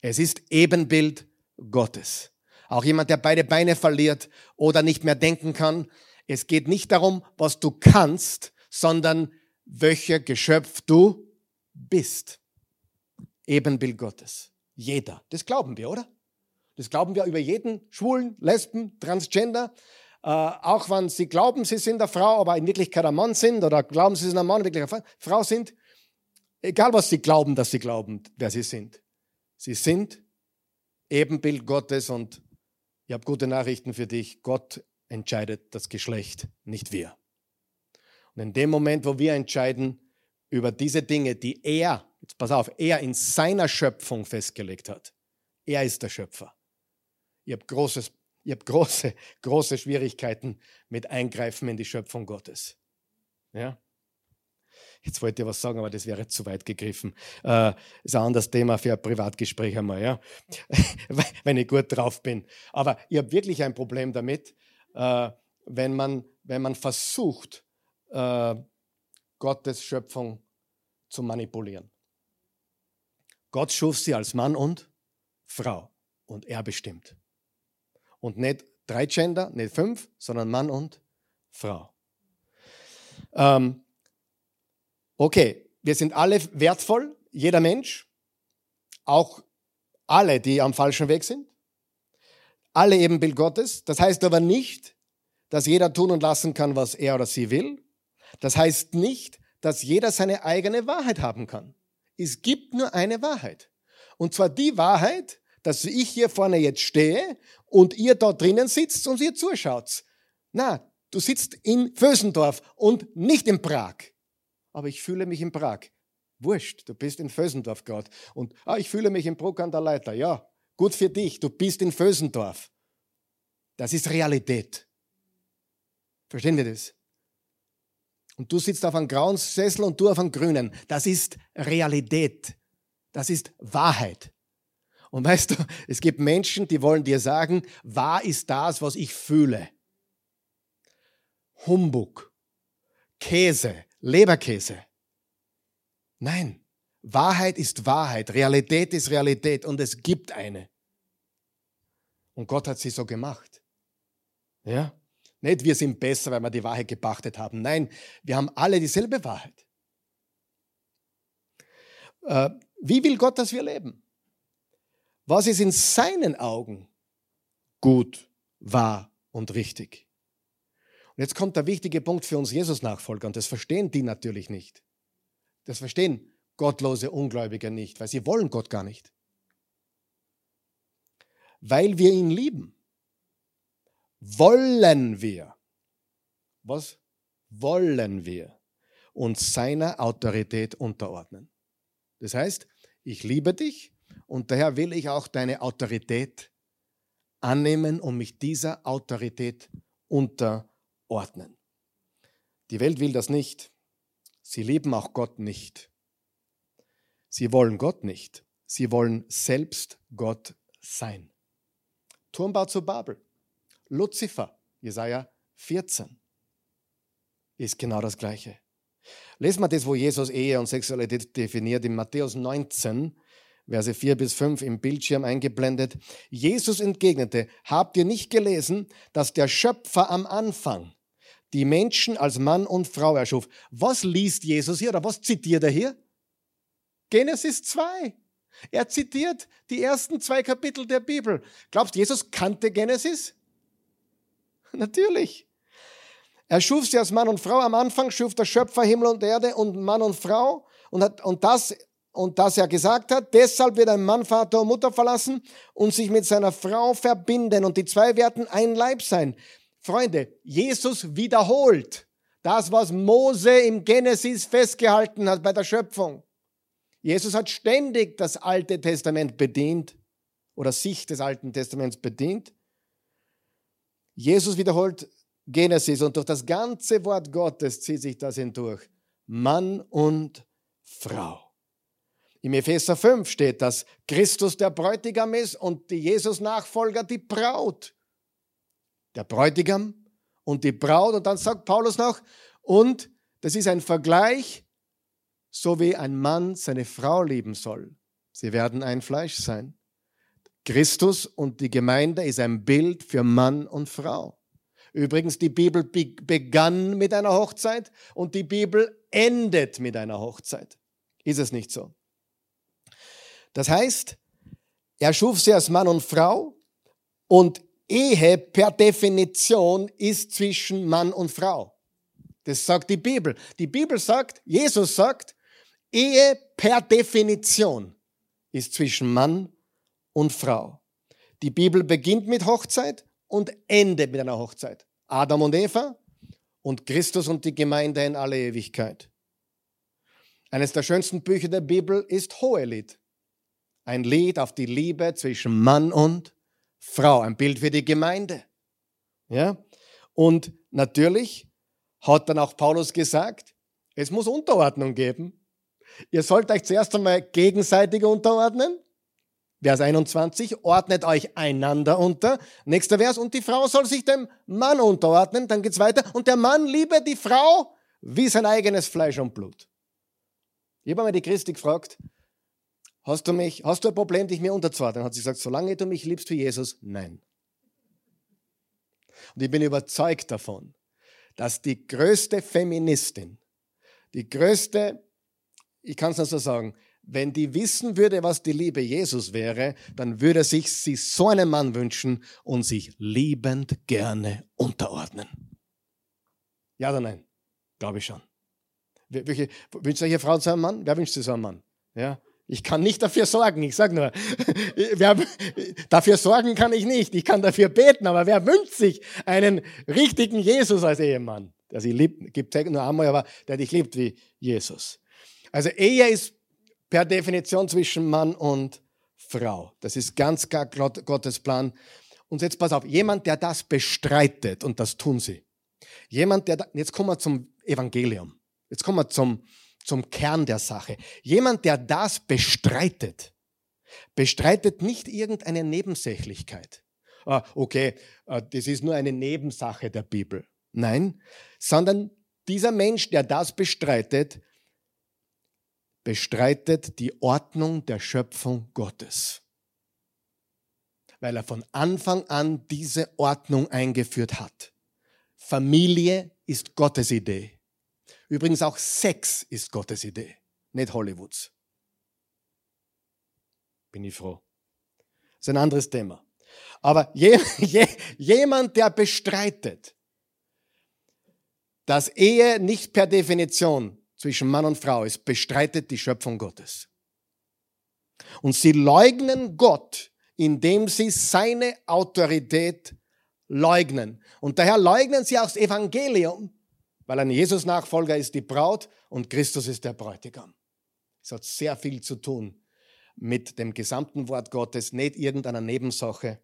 Es ist Ebenbild Gottes. Auch jemand, der beide Beine verliert oder nicht mehr denken kann. Es geht nicht darum, was du kannst, sondern welcher Geschöpf du bist. Ebenbild Gottes. Jeder. Das glauben wir, oder? Das glauben wir über jeden Schwulen, Lesben, Transgender. Äh, auch wenn sie glauben, sie sind eine Frau, aber in Wirklichkeit ein Mann sind oder glauben, sie sind ein Mann, wirklich eine Frau sind. Egal, was sie glauben, dass sie glauben, wer sie sind. Sie sind Ebenbild Gottes und ich habe gute Nachrichten für dich. Gott entscheidet das Geschlecht, nicht wir. Und in dem Moment, wo wir entscheiden über diese Dinge, die er, jetzt pass auf, er in seiner Schöpfung festgelegt hat, er ist der Schöpfer. Ich habe großes, ich habe große, große Schwierigkeiten mit Eingreifen in die Schöpfung Gottes. Ja? Jetzt wollte ich was sagen, aber das wäre zu weit gegriffen. Äh, ist ein anderes Thema für ein Privatgespräch einmal, ja. wenn ich gut drauf bin. Aber ich habe wirklich ein Problem damit, äh, wenn, man, wenn man versucht, äh, Gottes Schöpfung zu manipulieren. Gott schuf sie als Mann und Frau und er bestimmt. Und nicht drei Gender, nicht fünf, sondern Mann und Frau. Ähm, Okay, wir sind alle wertvoll, jeder Mensch, auch alle, die am falschen Weg sind. Alle Ebenbild Gottes. Das heißt aber nicht, dass jeder tun und lassen kann, was er oder sie will. Das heißt nicht, dass jeder seine eigene Wahrheit haben kann. Es gibt nur eine Wahrheit. Und zwar die Wahrheit, dass ich hier vorne jetzt stehe und ihr da drinnen sitzt und ihr zuschaut. Na, du sitzt in Vösendorf und nicht in Prag aber ich fühle mich in Prag. Wurscht, du bist in Vösendorf gerade. Und ah, ich fühle mich in Bruck an der Leiter. Ja, gut für dich, du bist in Vösendorf. Das ist Realität. Verstehen wir das? Und du sitzt auf einem grauen Sessel und du auf einem grünen. Das ist Realität. Das ist Wahrheit. Und weißt du, es gibt Menschen, die wollen dir sagen, wahr ist das, was ich fühle. Humbug, Käse, Leberkäse. Nein, Wahrheit ist Wahrheit, Realität ist Realität und es gibt eine. Und Gott hat sie so gemacht. Ja? Nicht wir sind besser, weil wir die Wahrheit gepachtet haben. Nein, wir haben alle dieselbe Wahrheit. Äh, wie will Gott, dass wir leben? Was ist in seinen Augen gut, wahr und richtig? Und jetzt kommt der wichtige Punkt für uns Jesus-Nachfolger und das verstehen die natürlich nicht. Das verstehen gottlose Ungläubige nicht, weil sie wollen Gott gar nicht. Weil wir ihn lieben wollen wir, was wollen wir uns seiner Autorität unterordnen. Das heißt, ich liebe dich und daher will ich auch deine Autorität annehmen und mich dieser Autorität unterordnen. Die Welt will das nicht. Sie lieben auch Gott nicht. Sie wollen Gott nicht. Sie wollen selbst Gott sein. Turmbau zu Babel. Luzifer, Jesaja 14, ist genau das Gleiche. Lesen wir das, wo Jesus Ehe und Sexualität definiert, in Matthäus 19, Verse 4 bis 5 im Bildschirm eingeblendet. Jesus entgegnete, habt ihr nicht gelesen, dass der Schöpfer am Anfang die Menschen als Mann und Frau erschuf? Was liest Jesus hier oder was zitiert er hier? Genesis 2. Er zitiert die ersten zwei Kapitel der Bibel. Glaubst Jesus kannte Genesis? Natürlich. Er schuf sie als Mann und Frau. Am Anfang schuf der Schöpfer Himmel und Erde und Mann und Frau. Und, hat, und, das, und das er gesagt hat, deshalb wird ein Mann Vater und Mutter verlassen und sich mit seiner Frau verbinden. Und die zwei werden ein Leib sein. Freunde, Jesus wiederholt das, was Mose im Genesis festgehalten hat bei der Schöpfung. Jesus hat ständig das Alte Testament bedient oder sich des Alten Testaments bedient. Jesus wiederholt Genesis und durch das ganze Wort Gottes zieht sich das hindurch. Mann und Frau. Im Epheser 5 steht, dass Christus der Bräutigam ist und die Jesus-Nachfolger die Braut. Der Bräutigam und die Braut. Und dann sagt Paulus noch, und das ist ein Vergleich, so wie ein Mann seine Frau lieben soll. Sie werden ein Fleisch sein. Christus und die Gemeinde ist ein Bild für Mann und Frau. Übrigens, die Bibel begann mit einer Hochzeit und die Bibel endet mit einer Hochzeit. Ist es nicht so? Das heißt, er schuf sie als Mann und Frau und Ehe per Definition ist zwischen Mann und Frau. Das sagt die Bibel. Die Bibel sagt, Jesus sagt, Ehe per Definition ist zwischen Mann und Frau. Die Bibel beginnt mit Hochzeit und endet mit einer Hochzeit. Adam und Eva und Christus und die Gemeinde in alle Ewigkeit. Eines der schönsten Bücher der Bibel ist Hohelied. Ein Lied auf die Liebe zwischen Mann und Frau. Ein Bild für die Gemeinde. Ja? Und natürlich hat dann auch Paulus gesagt, es muss Unterordnung geben. Ihr sollt euch zuerst einmal gegenseitig unterordnen Vers 21, ordnet euch einander unter. Nächster Vers, und die Frau soll sich dem Mann unterordnen. Dann geht's weiter. Und der Mann liebe die Frau wie sein eigenes Fleisch und Blut. Ich habe einmal die Christi gefragt, hast du mich, hast du ein Problem, dich mir unterzuordnen? Hat sie gesagt, solange du mich liebst wie Jesus, nein. Und ich bin überzeugt davon, dass die größte Feministin, die größte, ich kann es nur so sagen, wenn die wissen würde, was die Liebe Jesus wäre, dann würde sich sie so einen Mann wünschen und sich liebend gerne unterordnen. Ja oder nein? Glaube ich schon. Welche, wünscht euch Frau so einen Mann? Wer wünscht sich so einen Mann? Ja? Ich kann nicht dafür sorgen, ich sage nur, wer, dafür sorgen kann ich nicht. Ich kann dafür beten, aber wer wünscht sich einen richtigen Jesus als Ehemann? Der sie liebt, gibt nur einmal, aber der dich liebt wie Jesus. Also Ehe ist per Definition zwischen Mann und Frau. Das ist ganz klar Gottes Plan. Und jetzt pass auf, jemand, der das bestreitet, und das tun sie. Jemand, der, da, jetzt kommen wir zum Evangelium. Jetzt kommen wir zum, zum Kern der Sache. Jemand, der das bestreitet, bestreitet nicht irgendeine Nebensächlichkeit. Ah, okay, ah, das ist nur eine Nebensache der Bibel. Nein, sondern dieser Mensch, der das bestreitet, bestreitet die Ordnung der Schöpfung Gottes, weil er von Anfang an diese Ordnung eingeführt hat. Familie ist Gottes Idee. Übrigens auch Sex ist Gottes Idee, nicht Hollywoods. Bin ich froh. Das ist ein anderes Thema. Aber je, je, jemand, der bestreitet, dass Ehe nicht per Definition zwischen Mann und Frau ist, bestreitet die Schöpfung Gottes. Und sie leugnen Gott, indem sie seine Autorität leugnen. Und daher leugnen sie auch das Evangelium, weil ein Jesus-Nachfolger ist die Braut und Christus ist der Bräutigam. Es hat sehr viel zu tun mit dem gesamten Wort Gottes, nicht irgendeiner Nebensache.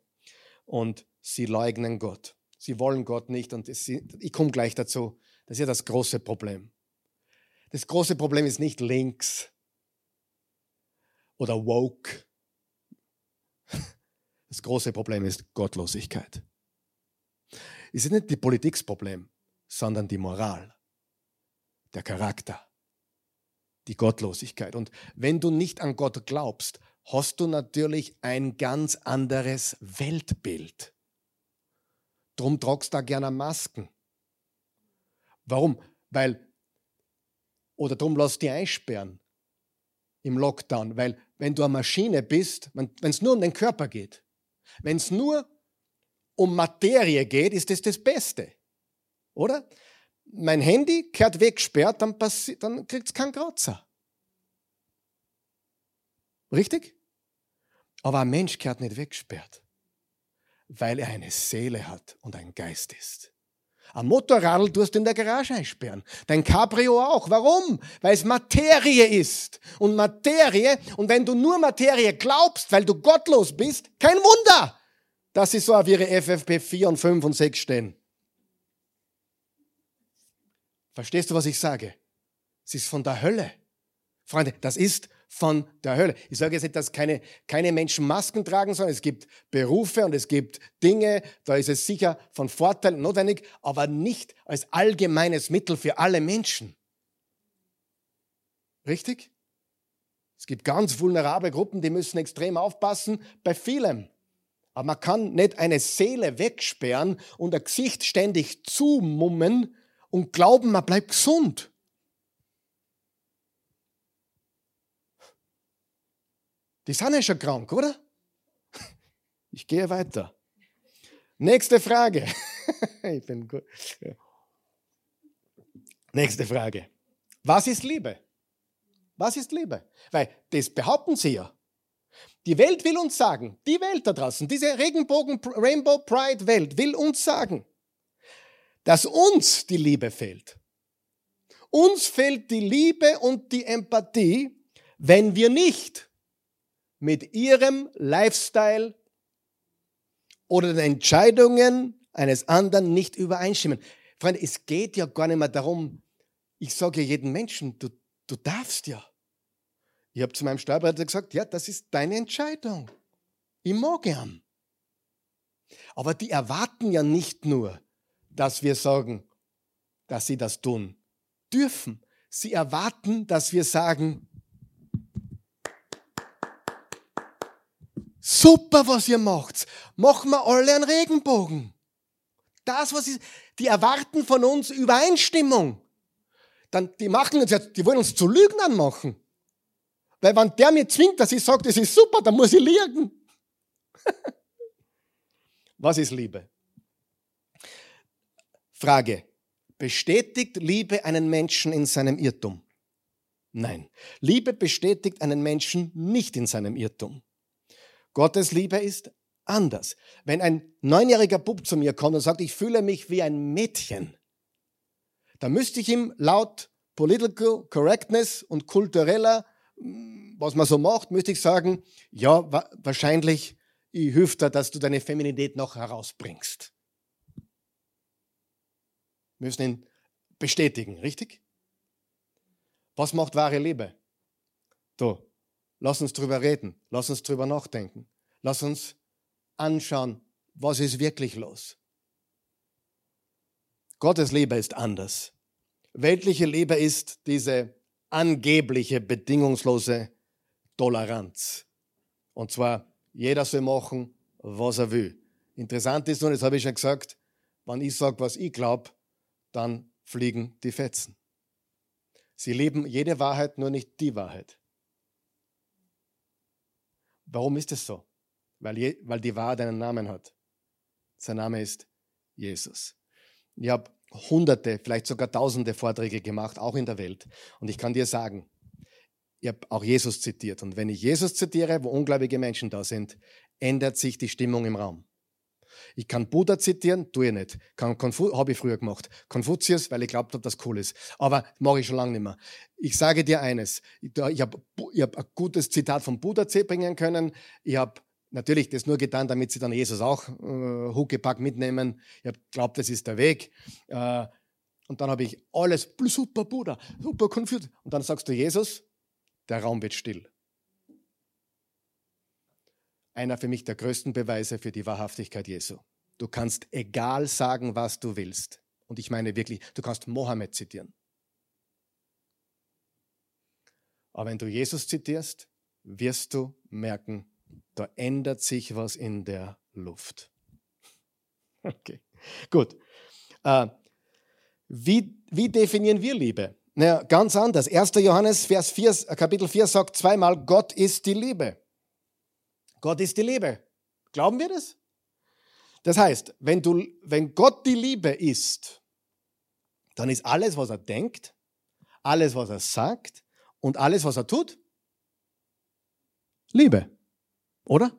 Und sie leugnen Gott. Sie wollen Gott nicht. Und ich komme gleich dazu. Das ist ja das große Problem. Das große Problem ist nicht links oder woke. Das große Problem ist Gottlosigkeit. Es ist nicht die Politiksproblem, sondern die Moral, der Charakter, die Gottlosigkeit. Und wenn du nicht an Gott glaubst, hast du natürlich ein ganz anderes Weltbild. Drum tragst du da gerne Masken. Warum? Weil oder darum lass dich einsperren im Lockdown, weil wenn du eine Maschine bist, wenn es nur um den Körper geht, wenn es nur um Materie geht, ist das das Beste. Oder? Mein Handy kehrt weggesperrt, dann, dann kriegt es keinen Kratzer. Richtig? Aber ein Mensch kehrt nicht weggesperrt, weil er eine Seele hat und ein Geist ist. Ein Motorradl tust du in der Garage einsperren. Dein Cabrio auch. Warum? Weil es Materie ist. Und Materie, und wenn du nur Materie glaubst, weil du gottlos bist, kein Wunder, dass sie so auf ihre FFP 4 und 5 und 6 stehen. Verstehst du, was ich sage? Es ist von der Hölle. Freunde, das ist von der Hölle. Ich sage jetzt nicht, dass keine, keine Menschen Masken tragen sollen. Es gibt Berufe und es gibt Dinge, da ist es sicher von Vorteil notwendig, aber nicht als allgemeines Mittel für alle Menschen. Richtig? Es gibt ganz vulnerable Gruppen, die müssen extrem aufpassen bei vielem. Aber man kann nicht eine Seele wegsperren und ein Gesicht ständig zumummen und glauben, man bleibt gesund. Die sind ja schon krank, oder? Ich gehe weiter. Nächste Frage. ich bin gut. Nächste Frage. Was ist Liebe? Was ist Liebe? Weil das behaupten sie ja. Die Welt will uns sagen, die Welt da draußen, diese Regenbogen Rainbow Pride Welt will uns sagen, dass uns die Liebe fehlt. Uns fehlt die Liebe und die Empathie, wenn wir nicht mit ihrem Lifestyle oder den Entscheidungen eines anderen nicht übereinstimmen. Freunde, es geht ja gar nicht mehr darum, ich sage ja jedem Menschen, du, du darfst ja. Ich habe zu meinem Steuerberater gesagt, ja, das ist deine Entscheidung. Ich mag gern. Aber die erwarten ja nicht nur, dass wir sagen, dass sie das tun dürfen. Sie erwarten, dass wir sagen, Super, was ihr macht. Machen wir alle einen Regenbogen. Das, was ist, die erwarten von uns Übereinstimmung. Dann, die machen uns jetzt, die wollen uns zu Lügnern machen. Weil wenn der mir zwingt, dass ich sage, das ist super, dann muss ich liegen. was ist Liebe? Frage. Bestätigt Liebe einen Menschen in seinem Irrtum? Nein. Liebe bestätigt einen Menschen nicht in seinem Irrtum. Gottes Liebe ist anders. Wenn ein neunjähriger Bub zu mir kommt und sagt, ich fühle mich wie ein Mädchen, dann müsste ich ihm laut Political Correctness und kultureller, mm, was man so macht, müsste ich sagen, ja, wa wahrscheinlich, ich dir, dass du deine Feminität noch herausbringst. Wir müssen ihn bestätigen, richtig? Was macht wahre Liebe? Du, Lass uns drüber reden. Lass uns drüber nachdenken. Lass uns anschauen, was ist wirklich los. Gottes Liebe ist anders. Weltliche Liebe ist diese angebliche bedingungslose Toleranz. Und zwar, jeder soll machen, was er will. Interessant ist, und das habe ich schon gesagt, wenn ich sage, was ich glaube, dann fliegen die Fetzen. Sie lieben jede Wahrheit, nur nicht die Wahrheit. Warum ist es so? Weil, je, weil die Wahrheit einen Namen hat. Sein Name ist Jesus. Ich habe hunderte, vielleicht sogar tausende Vorträge gemacht, auch in der Welt. Und ich kann dir sagen, ich habe auch Jesus zitiert. Und wenn ich Jesus zitiere, wo ungläubige Menschen da sind, ändert sich die Stimmung im Raum. Ich kann Buddha zitieren, tue ich nicht. Habe ich früher gemacht. Konfuzius, weil ich glaubt habe, das cool ist. Aber mache ich schon lange nicht mehr. Ich sage dir eines. Ich, ich habe hab ein gutes Zitat von Buddha bringen können. Ich habe natürlich das nur getan, damit sie dann Jesus auch äh, Huckepack mitnehmen. Ich habe glaubt, das ist der Weg. Äh, und dann habe ich alles, super Buddha, super Konfuzius. Und dann sagst du Jesus, der Raum wird still einer für mich der größten Beweise für die Wahrhaftigkeit Jesu. Du kannst egal sagen, was du willst. Und ich meine wirklich, du kannst Mohammed zitieren. Aber wenn du Jesus zitierst, wirst du merken, da ändert sich was in der Luft. Okay, gut. Äh, wie, wie definieren wir Liebe? Naja, ganz anders. 1. Johannes, Vers 4, Kapitel 4 sagt zweimal, Gott ist die Liebe. Gott ist die Liebe. Glauben wir das? Das heißt, wenn, du, wenn Gott die Liebe ist, dann ist alles, was er denkt, alles, was er sagt und alles, was er tut, Liebe. Oder?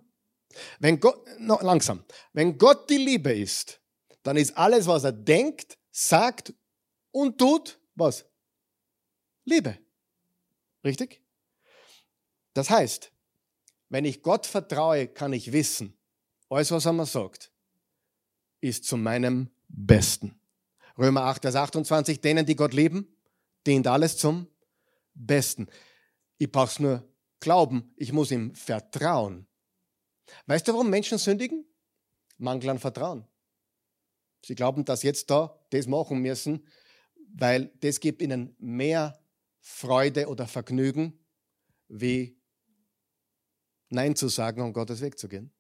Wenn Gott, no, langsam, wenn Gott die Liebe ist, dann ist alles, was er denkt, sagt und tut, was? Liebe. Richtig? Das heißt, wenn ich Gott vertraue, kann ich wissen, alles, was er mir sagt, ist zu meinem Besten. Römer 8, Vers 28, denen, die Gott lieben, dient alles zum Besten. Ich brauche es nur glauben, ich muss ihm vertrauen. Weißt du, warum Menschen sündigen? Mangel an Vertrauen. Sie glauben, dass jetzt da das machen müssen, weil das gibt ihnen mehr Freude oder Vergnügen wie Nein zu sagen und Gottes Weg zu gehen.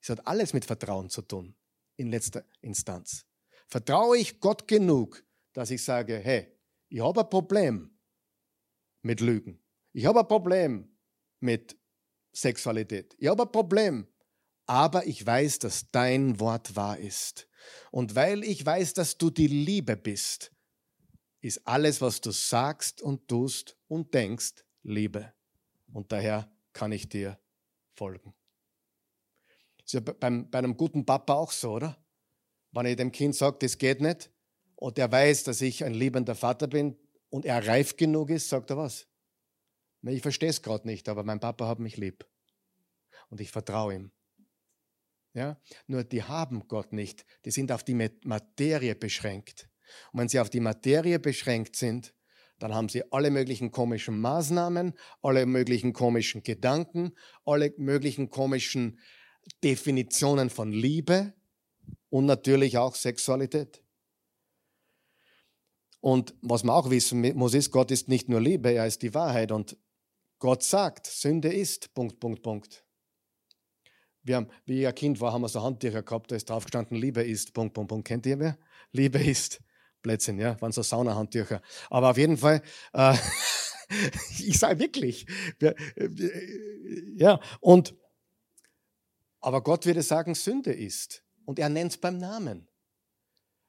Es hat alles mit Vertrauen zu tun, in letzter Instanz. Vertraue ich Gott genug, dass ich sage, hey, ich habe ein Problem mit Lügen. Ich habe ein Problem mit Sexualität. Ich habe ein Problem. Aber ich weiß, dass dein Wort wahr ist. Und weil ich weiß, dass du die Liebe bist, ist alles, was du sagst und tust und denkst, Liebe. Und daher kann ich dir folgen. Ist ja beim, bei einem guten Papa auch so, oder? Wenn ich dem Kind sage, das geht nicht, und er weiß, dass ich ein liebender Vater bin und er reif genug ist, sagt er was? ich verstehe es gerade nicht, aber mein Papa hat mich lieb. Und ich vertraue ihm. Ja? Nur die haben Gott nicht. Die sind auf die Materie beschränkt. Und wenn sie auf die Materie beschränkt sind, dann haben sie alle möglichen komischen Maßnahmen, alle möglichen komischen Gedanken, alle möglichen komischen Definitionen von Liebe und natürlich auch Sexualität. Und was man auch wissen muss, ist, Gott ist nicht nur Liebe, er ist die Wahrheit. Und Gott sagt, Sünde ist, Punkt, Punkt, Punkt. Wir haben, wie ich ein Kind war, haben wir so Handtücher gehabt, da ist drauf gestanden, Liebe ist, Punkt, Punkt, Punkt. Kennt ihr wer? Liebe ist. Blödsinn, ja, waren so Saunahandtücher. Aber auf jeden Fall, äh, ich sage wirklich, äh, ja, und, aber Gott würde sagen, Sünde ist. Und er nennt es beim Namen.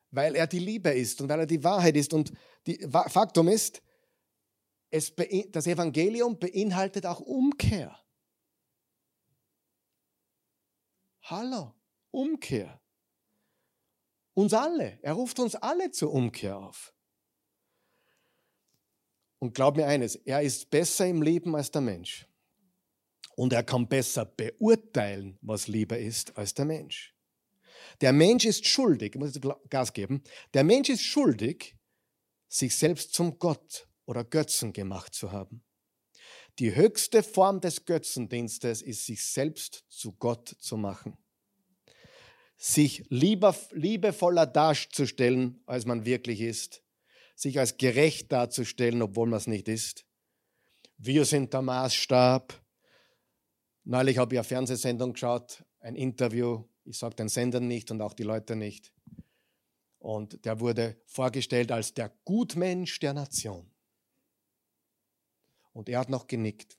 Weil er die Liebe ist und weil er die Wahrheit ist. Und die, Faktum ist, es, das Evangelium beinhaltet auch Umkehr. Hallo, Umkehr. Uns alle. Er ruft uns alle zur Umkehr auf. Und glaub mir eines, er ist besser im Leben als der Mensch. Und er kann besser beurteilen, was Liebe ist, als der Mensch. Der Mensch ist schuldig, ich muss Gas geben, der Mensch ist schuldig, sich selbst zum Gott oder Götzen gemacht zu haben. Die höchste Form des Götzendienstes ist, sich selbst zu Gott zu machen sich lieber, liebevoller darzustellen, als man wirklich ist, sich als gerecht darzustellen, obwohl man es nicht ist. Wir sind der Maßstab. Neulich habe ich eine Fernsehsendung geschaut, ein Interview. Ich sage den Sender nicht und auch die Leute nicht. Und der wurde vorgestellt als der Gutmensch der Nation. Und er hat noch genickt.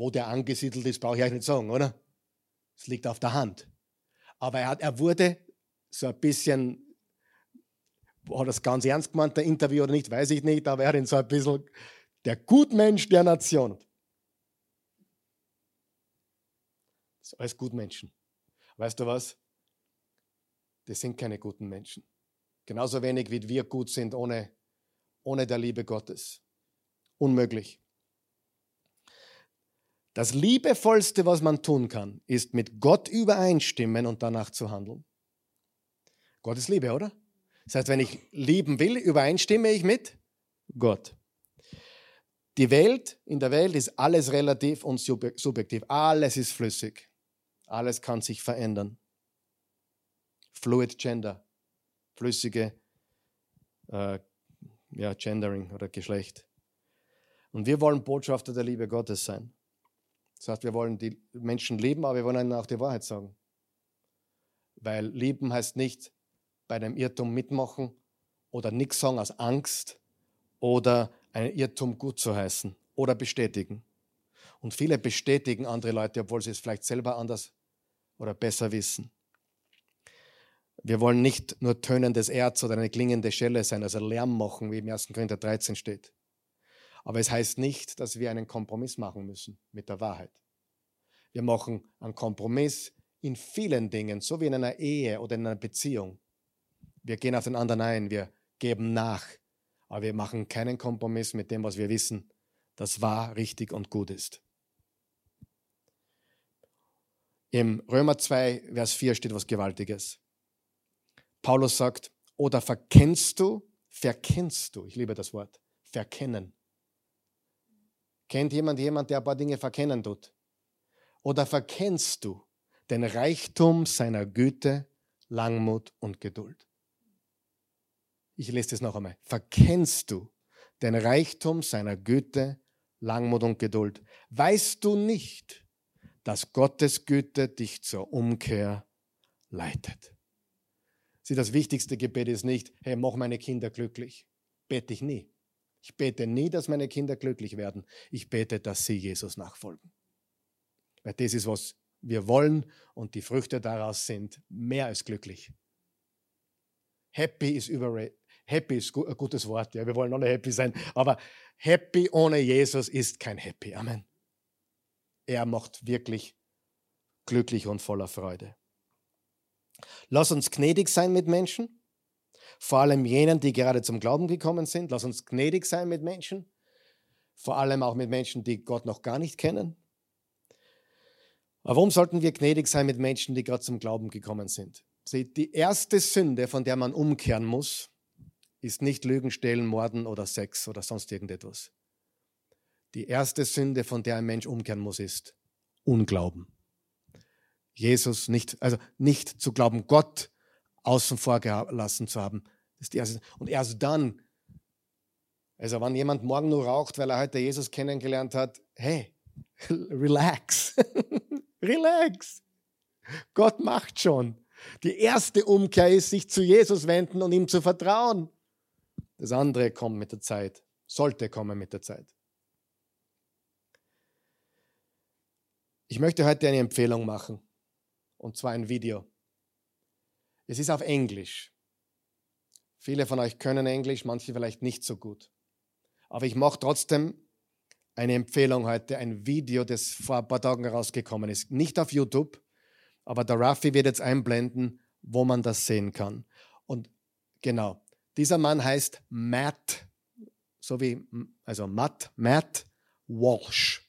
Wo der angesiedelt ist, brauche ich euch nicht sagen, oder? Es liegt auf der Hand. Aber er, hat, er wurde so ein bisschen, hat das ganz ernst gemeint, der Interview oder nicht, weiß ich nicht, aber er hat ihn so ein bisschen, der Gutmensch der Nation. Das sind alles Gutmenschen. Weißt du was? Das sind keine guten Menschen. Genauso wenig wie wir gut sind ohne, ohne der Liebe Gottes. Unmöglich. Das Liebevollste, was man tun kann, ist mit Gott übereinstimmen und danach zu handeln. Gott ist Liebe, oder? Das heißt, wenn ich lieben will, übereinstimme ich mit Gott. Die Welt, in der Welt ist alles relativ und subjektiv. Alles ist flüssig. Alles kann sich verändern. Fluid Gender, flüssige äh, ja, Gendering oder Geschlecht. Und wir wollen Botschafter der Liebe Gottes sein. Das heißt, wir wollen die Menschen lieben, aber wir wollen ihnen auch die Wahrheit sagen. Weil lieben heißt nicht bei einem Irrtum mitmachen oder nichts sagen aus Angst oder einen Irrtum gut zu heißen oder bestätigen. Und viele bestätigen andere Leute, obwohl sie es vielleicht selber anders oder besser wissen. Wir wollen nicht nur tönendes Erz oder eine klingende Schelle sein, also Lärm machen, wie im 1. Korinther 13 steht. Aber es heißt nicht, dass wir einen Kompromiss machen müssen mit der Wahrheit. Wir machen einen Kompromiss in vielen Dingen, so wie in einer Ehe oder in einer Beziehung. Wir gehen auf den anderen ein, wir geben nach, aber wir machen keinen Kompromiss mit dem, was wir wissen, das wahr, richtig und gut ist. Im Römer 2, Vers 4 steht was Gewaltiges. Paulus sagt, oder verkennst du, verkennst du, ich liebe das Wort, verkennen. Kennt jemand jemand, der ein paar Dinge verkennen tut? Oder verkennst du den Reichtum seiner Güte, Langmut und Geduld? Ich lese das noch einmal. Verkennst du den Reichtum seiner Güte, Langmut und Geduld? Weißt du nicht, dass Gottes Güte dich zur Umkehr leitet? Sieh, das wichtigste Gebet ist nicht, hey, mach meine Kinder glücklich. Bete ich nie. Ich bete nie, dass meine Kinder glücklich werden. Ich bete, dass sie Jesus nachfolgen. Weil das ist, was wir wollen und die Früchte daraus sind mehr als glücklich. Happy ist überrated. Happy ist ein gutes Wort, ja, wir wollen alle happy sein, aber happy ohne Jesus ist kein happy. Amen. Er macht wirklich glücklich und voller Freude. Lass uns gnädig sein mit Menschen vor allem jenen, die gerade zum Glauben gekommen sind. Lass uns gnädig sein mit Menschen, vor allem auch mit Menschen, die Gott noch gar nicht kennen. Aber warum sollten wir gnädig sein mit Menschen, die gerade zum Glauben gekommen sind? Seht, die erste Sünde, von der man umkehren muss, ist nicht Lügen, Stehlen, Morden oder Sex oder sonst irgendetwas. Die erste Sünde, von der ein Mensch umkehren muss, ist Unglauben. Jesus nicht, also nicht zu glauben, Gott außen vor gelassen zu haben. Und erst dann, also wenn jemand morgen nur raucht, weil er heute Jesus kennengelernt hat, hey, relax, relax. Gott macht schon. Die erste Umkehr ist, sich zu Jesus wenden und ihm zu vertrauen. Das andere kommt mit der Zeit, sollte kommen mit der Zeit. Ich möchte heute eine Empfehlung machen, und zwar ein Video. Es ist auf Englisch. Viele von euch können Englisch, manche vielleicht nicht so gut. Aber ich mache trotzdem eine Empfehlung heute, ein Video, das vor ein paar Tagen rausgekommen ist. Nicht auf YouTube, aber der Raffi wird jetzt einblenden, wo man das sehen kann. Und genau, dieser Mann heißt Matt, so wie, also Matt, Matt Walsh.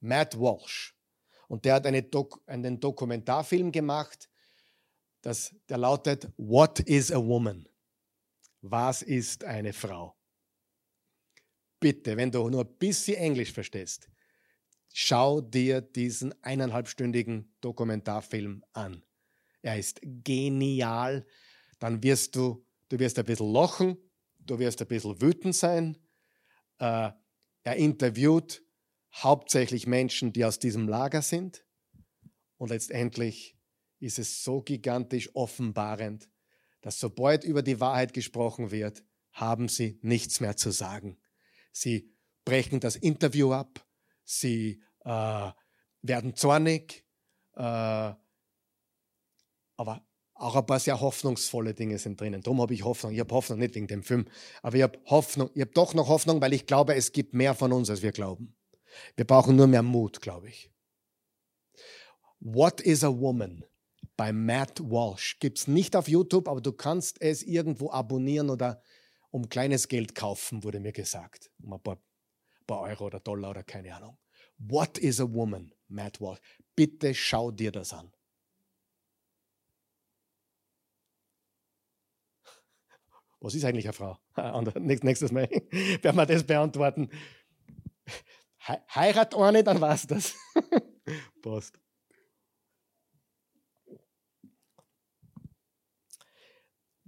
Matt Walsh. Und der hat eine Dok einen Dokumentarfilm gemacht das, der lautet, What is a woman? Was ist eine Frau? Bitte, wenn du nur ein bisschen Englisch verstehst, schau dir diesen eineinhalbstündigen Dokumentarfilm an. er ist genial, dann wirst du, du wirst ein bisschen lachen, du wirst ein bisschen wütend sein. Äh, er interviewt hauptsächlich Menschen, die aus diesem Lager sind. Und letztendlich ist es so gigantisch offenbarend, dass sobald über die Wahrheit gesprochen wird, haben sie nichts mehr zu sagen. Sie brechen das Interview ab, sie äh, werden zornig, äh, aber auch ein paar sehr hoffnungsvolle Dinge sind drinnen. Darum habe ich Hoffnung. Ich habe Hoffnung nicht wegen dem Film, aber ich habe Hoffnung. Ich habe doch noch Hoffnung, weil ich glaube, es gibt mehr von uns, als wir glauben. Wir brauchen nur mehr Mut, glaube ich. What is a Woman? Bei Matt Walsh. Gibt es nicht auf YouTube, aber du kannst es irgendwo abonnieren oder um kleines Geld kaufen, wurde mir gesagt. Um ein paar, paar Euro oder Dollar oder keine Ahnung. What is a Woman? Matt Walsh. Bitte schau dir das an. Was ist eigentlich eine Frau? Nächstes Mal werden wir das beantworten. Heirat eine, dann war's das. Passt.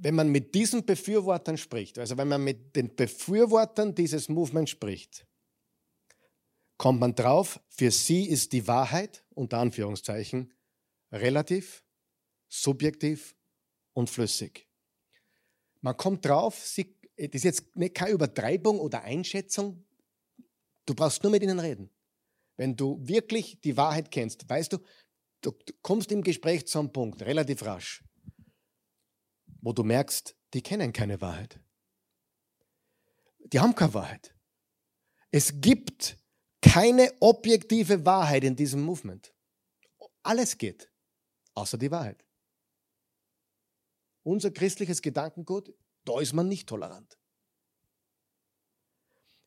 Wenn man mit diesen Befürwortern spricht, also wenn man mit den Befürwortern dieses Movements spricht, kommt man drauf, für sie ist die Wahrheit, unter Anführungszeichen, relativ, subjektiv und flüssig. Man kommt drauf, sie, das ist jetzt keine Übertreibung oder Einschätzung, Du brauchst nur mit ihnen reden. Wenn du wirklich die Wahrheit kennst, weißt du, du, kommst im Gespräch zu einem Punkt, relativ rasch, wo du merkst, die kennen keine Wahrheit. Die haben keine Wahrheit. Es gibt keine objektive Wahrheit in diesem Movement. Alles geht, außer die Wahrheit. Unser christliches Gedankengut, da ist man nicht tolerant.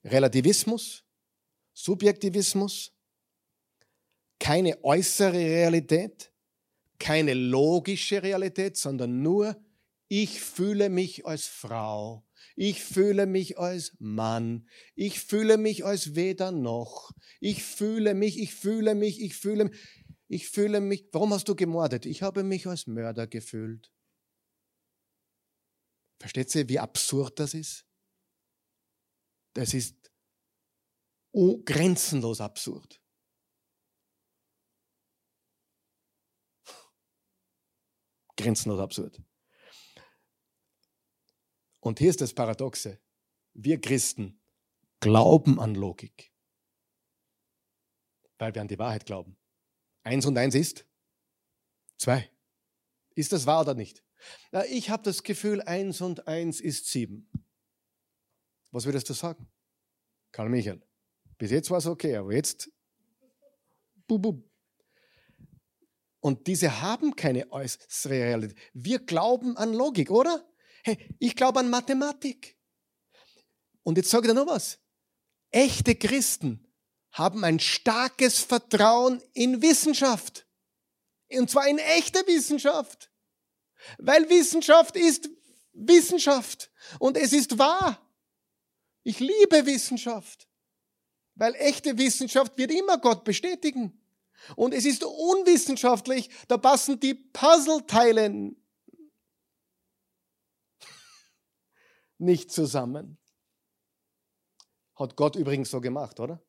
Relativismus, Subjektivismus, keine äußere Realität, keine logische Realität, sondern nur, ich fühle mich als Frau, ich fühle mich als Mann, ich fühle mich als weder noch, ich fühle mich, ich fühle mich, ich fühle mich, ich fühle mich, warum hast du gemordet? Ich habe mich als Mörder gefühlt. Versteht ihr, wie absurd das ist? Das ist grenzenlos absurd. Grenzenlos absurd. Und hier ist das Paradoxe. Wir Christen glauben an Logik, weil wir an die Wahrheit glauben. Eins und eins ist zwei. Ist das wahr oder nicht? Na, ich habe das Gefühl, eins und eins ist sieben. Was würdest du sagen? Karl Michael. Bis jetzt war es okay, aber jetzt. Bub, bub. Und diese haben keine äußere Realität. Wir glauben an Logik, oder? Hey, ich glaube an Mathematik. Und jetzt sage ich dir noch was. Echte Christen haben ein starkes Vertrauen in Wissenschaft. Und zwar in echte Wissenschaft. Weil Wissenschaft ist Wissenschaft. Und es ist wahr. Ich liebe Wissenschaft. Weil echte Wissenschaft wird immer Gott bestätigen. Und es ist unwissenschaftlich, da passen die Puzzleteile nicht zusammen. Hat Gott übrigens so gemacht, oder?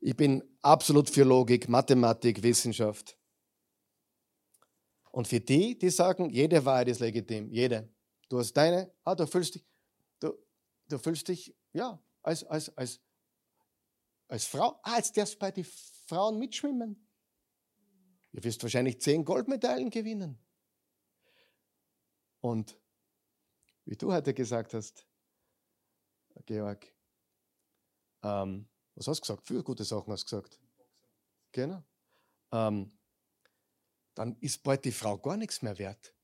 Ich bin absolut für Logik, Mathematik, Wissenschaft. Und für die, die sagen, jede Wahrheit ist legitim, jede. Du hast deine, ah, du fühlst dich, du fühlst dich, ja, als, als, als, als Frau, ah, jetzt darfst du bei den Frauen mitschwimmen. Du wirst wahrscheinlich zehn Goldmedaillen gewinnen. Und wie du heute gesagt hast, Georg, ähm, was hast du gesagt? Für gute Sachen hast du gesagt. Genau. Ähm, dann ist bald die Frau gar nichts mehr wert.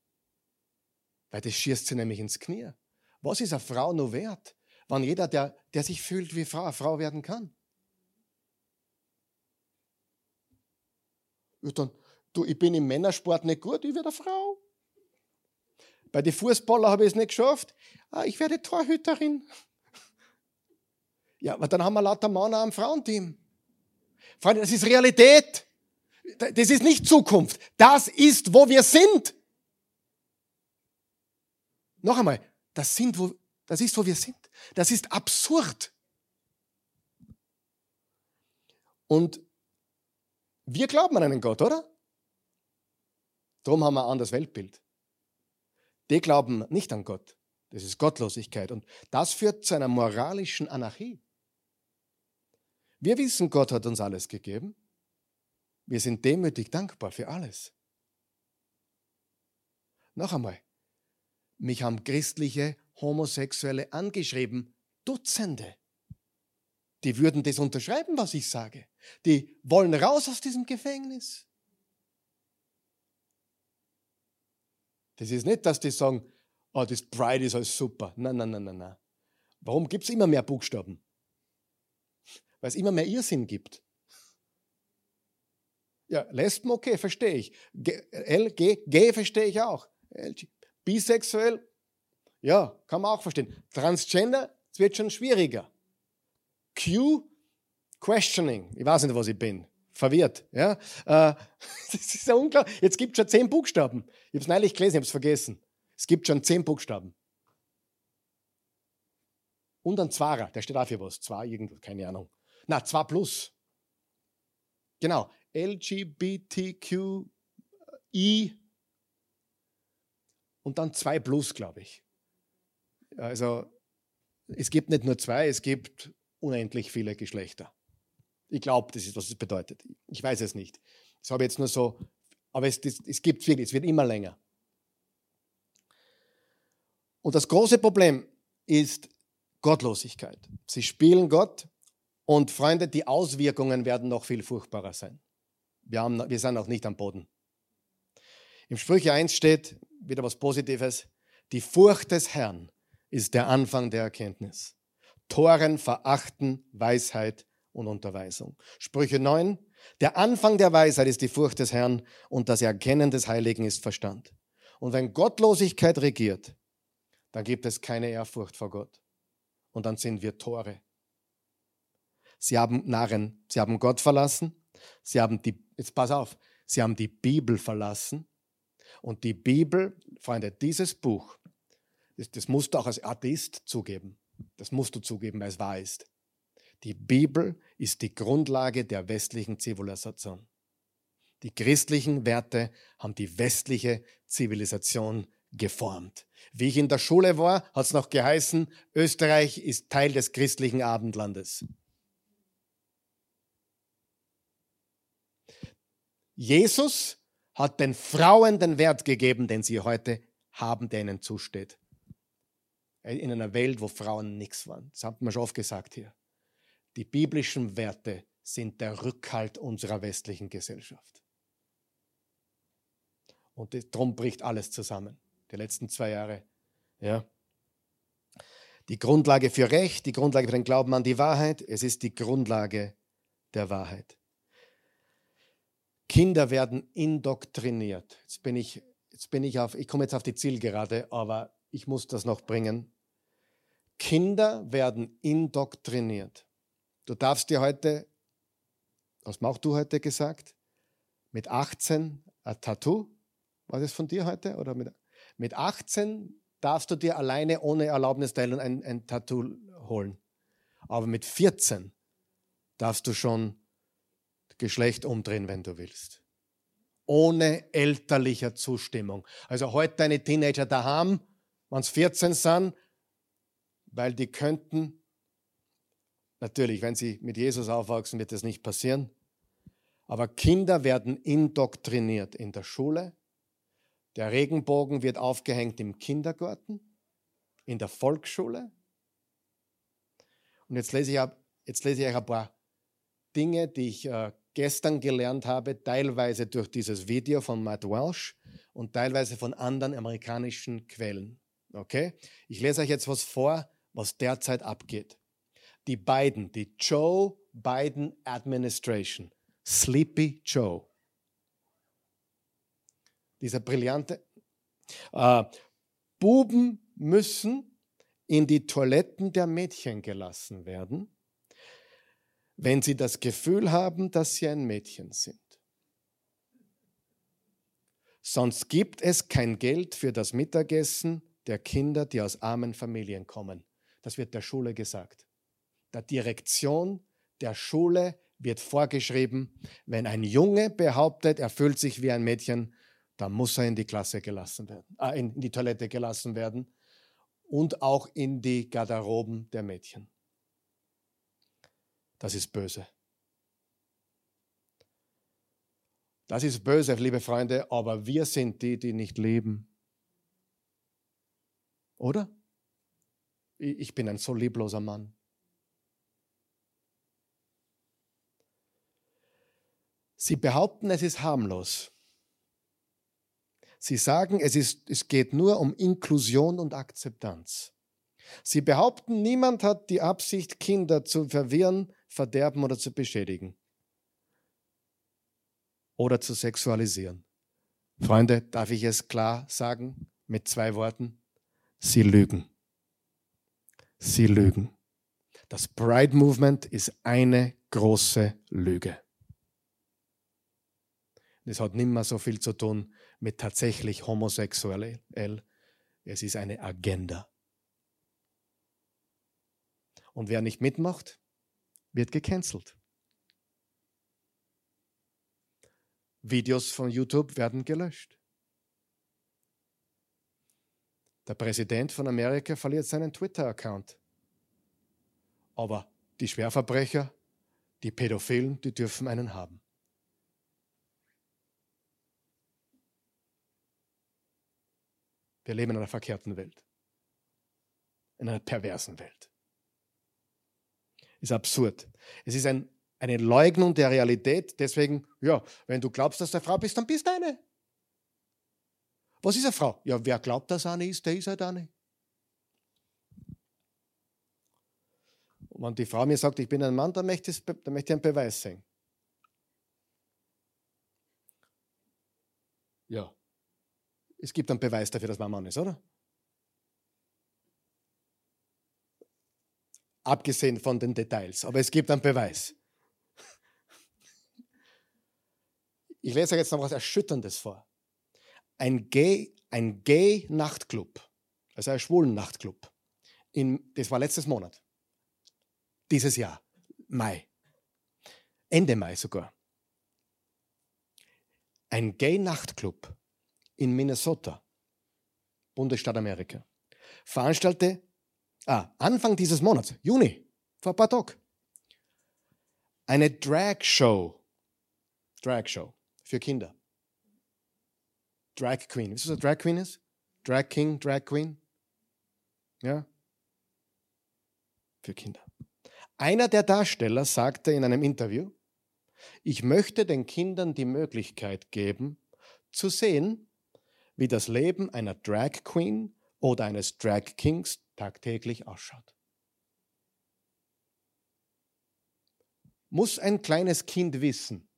Weil das schießt sie nämlich ins Knie. Was ist eine Frau nur wert, wenn jeder, der, der sich fühlt wie Frau, eine Frau werden kann? Ja, dann, du, ich bin im Männersport nicht gut, ich werde eine Frau. Bei den Fußballer habe ich es nicht geschafft. Ah, ich werde Torhüterin. Ja, aber dann haben wir lauter Männer am Frauenteam. Freunde, das ist Realität. Das ist nicht Zukunft. Das ist, wo wir sind. Noch einmal, das, sind, wo, das ist, wo wir sind. Das ist absurd. Und wir glauben an einen Gott, oder? Darum haben wir ein anderes Weltbild. Die glauben nicht an Gott. Das ist Gottlosigkeit. Und das führt zu einer moralischen Anarchie. Wir wissen, Gott hat uns alles gegeben. Wir sind demütig dankbar für alles. Noch einmal, mich haben christliche Homosexuelle angeschrieben, Dutzende. Die würden das unterschreiben, was ich sage. Die wollen raus aus diesem Gefängnis. Das ist nicht, dass die sagen, oh, das Pride ist alles super. Nein, nein, nein, nein, nein. Warum gibt es immer mehr Buchstaben? Weil es immer mehr Irrsinn gibt. Ja, Lesben, okay, verstehe ich. G, L, G, G verstehe ich auch. LG, bisexuell, ja, kann man auch verstehen. Transgender, es wird schon schwieriger. Q, questioning. Ich weiß nicht, was ich bin verwirrt. Ja? Äh, das ist ja unklar. Jetzt gibt es schon zehn Buchstaben. Ich habe es neulich gelesen, ich habe es vergessen. Es gibt schon zehn Buchstaben. Und ein Zwarer, der steht auch für was. Zwei, irgendwas, keine Ahnung. Na, zwei plus. Genau. LGBTQI und dann zwei plus, glaube ich. Also, es gibt nicht nur zwei, es gibt unendlich viele Geschlechter. Ich glaube, das ist, was es bedeutet. Ich weiß es nicht. Das habe ich jetzt nur so, aber es, das, es gibt viel, es wird immer länger. Und das große Problem ist Gottlosigkeit. Sie spielen Gott und Freunde, die Auswirkungen werden noch viel furchtbarer sein. Wir, haben, wir sind noch nicht am Boden. Im Sprüche 1 steht wieder was Positives. Die Furcht des Herrn ist der Anfang der Erkenntnis. Toren verachten Weisheit und Unterweisung. Sprüche 9. Der Anfang der Weisheit ist die Furcht des Herrn und das Erkennen des Heiligen ist Verstand. Und wenn Gottlosigkeit regiert, dann gibt es keine Ehrfurcht vor Gott. Und dann sind wir Tore. Sie haben Narren, sie haben Gott verlassen, sie haben die, jetzt pass auf, sie haben die Bibel verlassen. Und die Bibel, Freunde, dieses Buch, das, das musst du auch als Atheist zugeben. Das musst du zugeben, weil es wahr ist. Die Bibel ist die Grundlage der westlichen Zivilisation. Die christlichen Werte haben die westliche Zivilisation geformt. Wie ich in der Schule war, hat es noch geheißen, Österreich ist Teil des christlichen Abendlandes. Jesus hat den Frauen den Wert gegeben, den sie heute haben, der ihnen zusteht. In einer Welt, wo Frauen nichts waren. Das hat man schon oft gesagt hier. Die biblischen Werte sind der Rückhalt unserer westlichen Gesellschaft. Und darum bricht alles zusammen. Die letzten zwei Jahre. Ja. Die Grundlage für Recht, die Grundlage für den Glauben an die Wahrheit, es ist die Grundlage der Wahrheit. Kinder werden indoktriniert. Jetzt bin ich, jetzt bin ich auf, ich komme jetzt auf die Zielgerade, aber ich muss das noch bringen. Kinder werden indoktriniert. Du darfst dir heute, was machst du heute gesagt? Mit 18 ein Tattoo? War das von dir heute? Oder mit, mit 18 darfst du dir alleine ohne Erlaubnisteilung ein, ein Tattoo holen. Aber mit 14 darfst du schon Geschlecht umdrehen, wenn du willst. Ohne elterlicher Zustimmung. Also heute deine Teenager daheim, wenn sie 14 sind, weil die könnten Natürlich, wenn sie mit Jesus aufwachsen, wird das nicht passieren. Aber Kinder werden indoktriniert in der Schule. Der Regenbogen wird aufgehängt im Kindergarten, in der Volksschule. Und jetzt lese ich, jetzt lese ich euch ein paar Dinge, die ich äh, gestern gelernt habe, teilweise durch dieses Video von Matt Welsh und teilweise von anderen amerikanischen Quellen. Okay? Ich lese euch jetzt was vor, was derzeit abgeht die beiden, die Joe Biden Administration, Sleepy Joe. Dieser brillante. Äh, Buben müssen in die Toiletten der Mädchen gelassen werden, wenn sie das Gefühl haben, dass sie ein Mädchen sind. Sonst gibt es kein Geld für das Mittagessen der Kinder, die aus armen Familien kommen. Das wird der Schule gesagt. Der Direktion der Schule wird vorgeschrieben, wenn ein Junge behauptet, er fühlt sich wie ein Mädchen, dann muss er in die Klasse gelassen werden, äh, in die Toilette gelassen werden und auch in die Garderoben der Mädchen. Das ist böse. Das ist böse, liebe Freunde, aber wir sind die, die nicht leben. Oder? Ich bin ein so liebloser Mann. Sie behaupten, es ist harmlos. Sie sagen, es, ist, es geht nur um Inklusion und Akzeptanz. Sie behaupten, niemand hat die Absicht, Kinder zu verwirren, verderben oder zu beschädigen oder zu sexualisieren. Freunde, darf ich es klar sagen mit zwei Worten? Sie lügen. Sie lügen. Das Pride Movement ist eine große Lüge. Es hat nicht mehr so viel zu tun mit tatsächlich homosexuell. Es ist eine Agenda. Und wer nicht mitmacht, wird gecancelt. Videos von YouTube werden gelöscht. Der Präsident von Amerika verliert seinen Twitter-Account. Aber die Schwerverbrecher, die Pädophilen, die dürfen einen haben. Wir leben in einer verkehrten Welt. In einer perversen Welt. Ist absurd. Es ist ein eine Leugnung der Realität. Deswegen, ja, wenn du glaubst, dass du eine Frau bist, dann bist du eine. Was ist eine Frau? Ja, wer glaubt, dass eine ist, der ist halt eine. Und wenn die Frau mir sagt, ich bin ein Mann, dann möchte ich, dann möchte ich einen Beweis sehen. Ja. Es gibt einen Beweis dafür, dass man Mann ist, oder? Abgesehen von den Details. Aber es gibt einen Beweis. Ich lese euch jetzt noch was Erschütterndes vor. Ein Gay, ein Gay Nachtclub, also ein schwulen Nachtclub. In, das war letztes Monat. Dieses Jahr, Mai. Ende Mai sogar. Ein Gay Nachtclub in Minnesota, Bundesstaat Amerika, veranstaltete ah, Anfang dieses Monats, Juni, vor ein paar Tagen, eine Drag Show. Drag Show für Kinder. Drag Queen. Wisst ihr, was Drag Queen ist? Drag King, Drag Queen. Ja? Für Kinder. Einer der Darsteller sagte in einem Interview, ich möchte den Kindern die Möglichkeit geben, zu sehen, wie das Leben einer Drag Queen oder eines Drag Kings tagtäglich ausschaut. Muss ein kleines Kind wissen,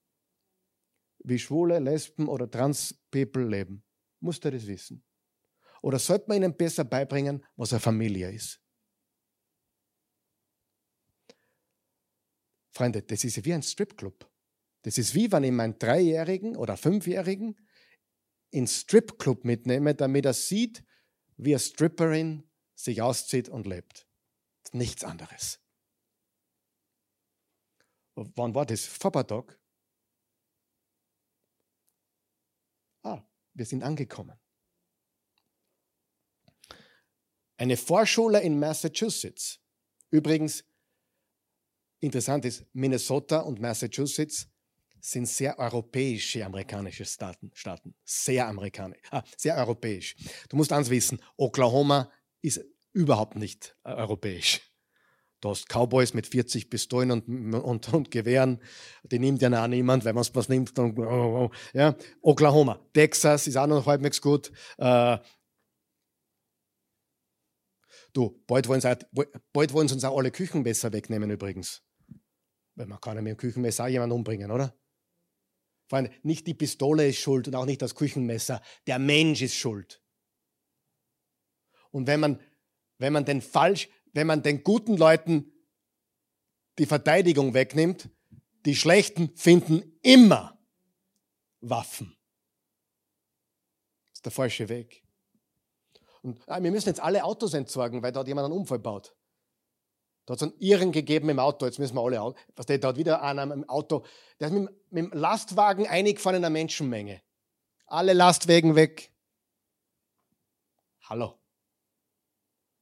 wie Schwule, Lesben oder Trans-People leben. Muss er das wissen? Oder sollte man ihnen besser beibringen, was eine Familie ist? Freunde, das ist wie ein Stripclub. Das ist wie wenn ich meinen Dreijährigen oder Fünfjährigen ins Stripclub mitnehme, damit er sieht, wie eine Stripperin sich auszieht und lebt. Nichts anderes. Wann war das? Vormittag? Wir sind angekommen. Eine Vorschule in Massachusetts. Übrigens, interessant ist, Minnesota und Massachusetts sind sehr europäische amerikanische Staaten. Staaten. Sehr amerikanisch, ah, sehr europäisch. Du musst eins wissen, Oklahoma ist überhaupt nicht äh, europäisch. Du hast Cowboys mit 40 Pistolen und, und, und Gewehren. Die nimmt ja auch niemand, weil man es was nimmt. Dann, oh, oh, oh. Ja. Oklahoma, Texas ist auch noch halbwegs gut. Äh, du, bald wollen, sie, bald wollen sie uns auch alle Küchenmesser wegnehmen übrigens. Weil man kann ja mit dem Küchenmesser auch jemanden umbringen, oder? Vor allem, nicht die Pistole ist schuld und auch nicht das Küchenmesser. Der Mensch ist schuld. Und wenn man, wenn man den falsch, wenn man den guten Leuten die Verteidigung wegnimmt, die Schlechten finden immer Waffen. der falsche Weg. Und ah, wir müssen jetzt alle Autos entsorgen, weil hat jemand einen Unfall baut. Da hat es einen Irren gegeben im Auto, jetzt müssen wir alle, was der da hat wieder einer im Auto, der ist mit, mit dem Lastwagen eingefahren in einer Menschenmenge. Alle Lastwagen weg. Hallo.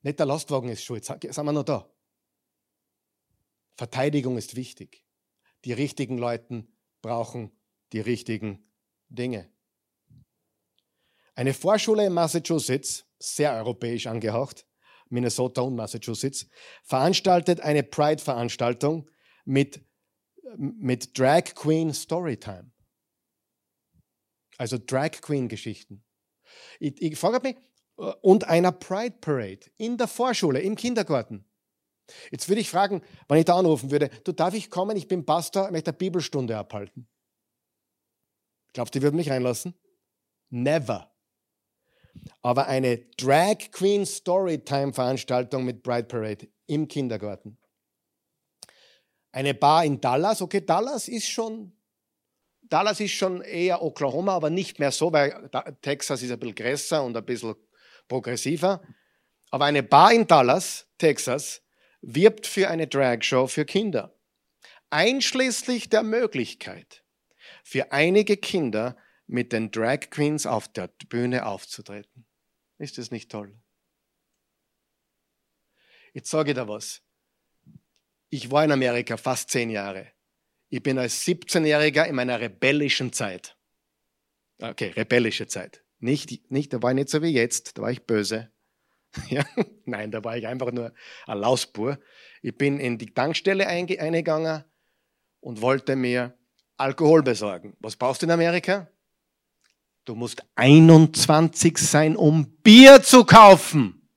Nicht der Lastwagen ist schuld, sind wir noch da? Verteidigung ist wichtig. Die richtigen Leute brauchen die richtigen Dinge. Eine Vorschule in Massachusetts, sehr europäisch angehaucht, Minnesota und Massachusetts, veranstaltet eine Pride-Veranstaltung mit, mit Drag Queen Storytime. Also Drag Queen Geschichten. Ich, ich frage mich, äh, und einer Pride Parade in der Vorschule, im Kindergarten. Jetzt würde ich fragen, wenn ich da anrufen würde, du darf ich kommen, ich bin Pastor, möchte eine Bibelstunde abhalten. Glaubt ihr, würden mich reinlassen? Never. Aber eine Drag Queen Storytime Veranstaltung mit Bride Parade im Kindergarten. Eine Bar in Dallas, okay, Dallas ist schon, Dallas ist schon eher Oklahoma, aber nicht mehr so, weil Texas ist ein bisschen größer und ein bisschen progressiver. Aber eine Bar in Dallas, Texas, wirbt für eine Dragshow für Kinder. Einschließlich der Möglichkeit, für einige Kinder mit den Drag Queens auf der Bühne aufzutreten. Ist das nicht toll? Jetzt sage ich dir was. Ich war in Amerika fast zehn Jahre. Ich bin als 17-Jähriger in meiner rebellischen Zeit. Okay, rebellische Zeit. Nicht, nicht, da war ich nicht so wie jetzt, da war ich böse. Ja? Nein, da war ich einfach nur ein Lausbur. Ich bin in die Tankstelle eingegangen und wollte mir Alkohol besorgen. Was brauchst du in Amerika? Du musst 21 sein, um Bier zu kaufen.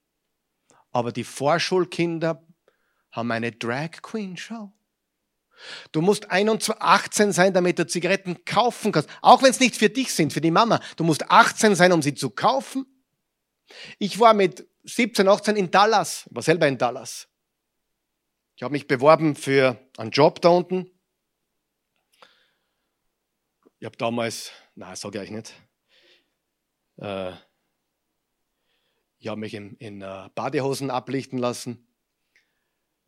Aber die Vorschulkinder haben eine Drag Queen Show. Du musst 18 sein, damit du Zigaretten kaufen kannst. Auch wenn es nicht für dich sind, für die Mama. Du musst 18 sein, um sie zu kaufen. Ich war mit 17, 18 in Dallas, war selber in Dallas. Ich habe mich beworben für einen Job da unten. Ich habe damals, nein, sage ich euch nicht. Äh, ich habe mich in, in uh, Badehosen ablichten lassen.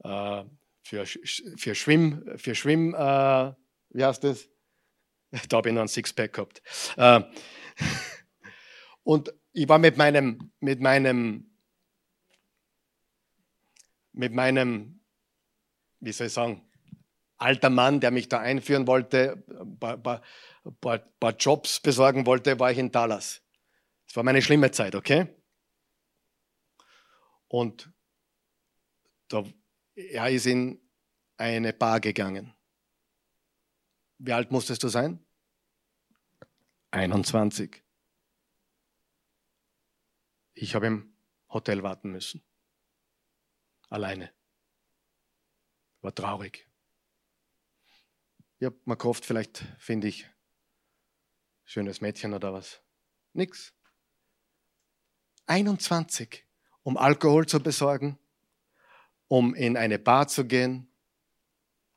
Uh, für, für Schwimm, für Schwimm, uh, wie heißt das? Da habe ich noch ein Sixpack gehabt. und ich war mit meinem, mit meinem mit meinem, wie soll ich sagen, alter Mann, der mich da einführen wollte, ein paar, paar, paar Jobs besorgen wollte, war ich in Dallas. Das war meine schlimme Zeit, okay? Und da, er ist in eine Bar gegangen. Wie alt musstest du sein? 21. Ich habe im Hotel warten müssen alleine. War traurig. Ich habe mir gehofft, vielleicht finde ich schönes Mädchen oder was. Nix. 21, um Alkohol zu besorgen, um in eine Bar zu gehen.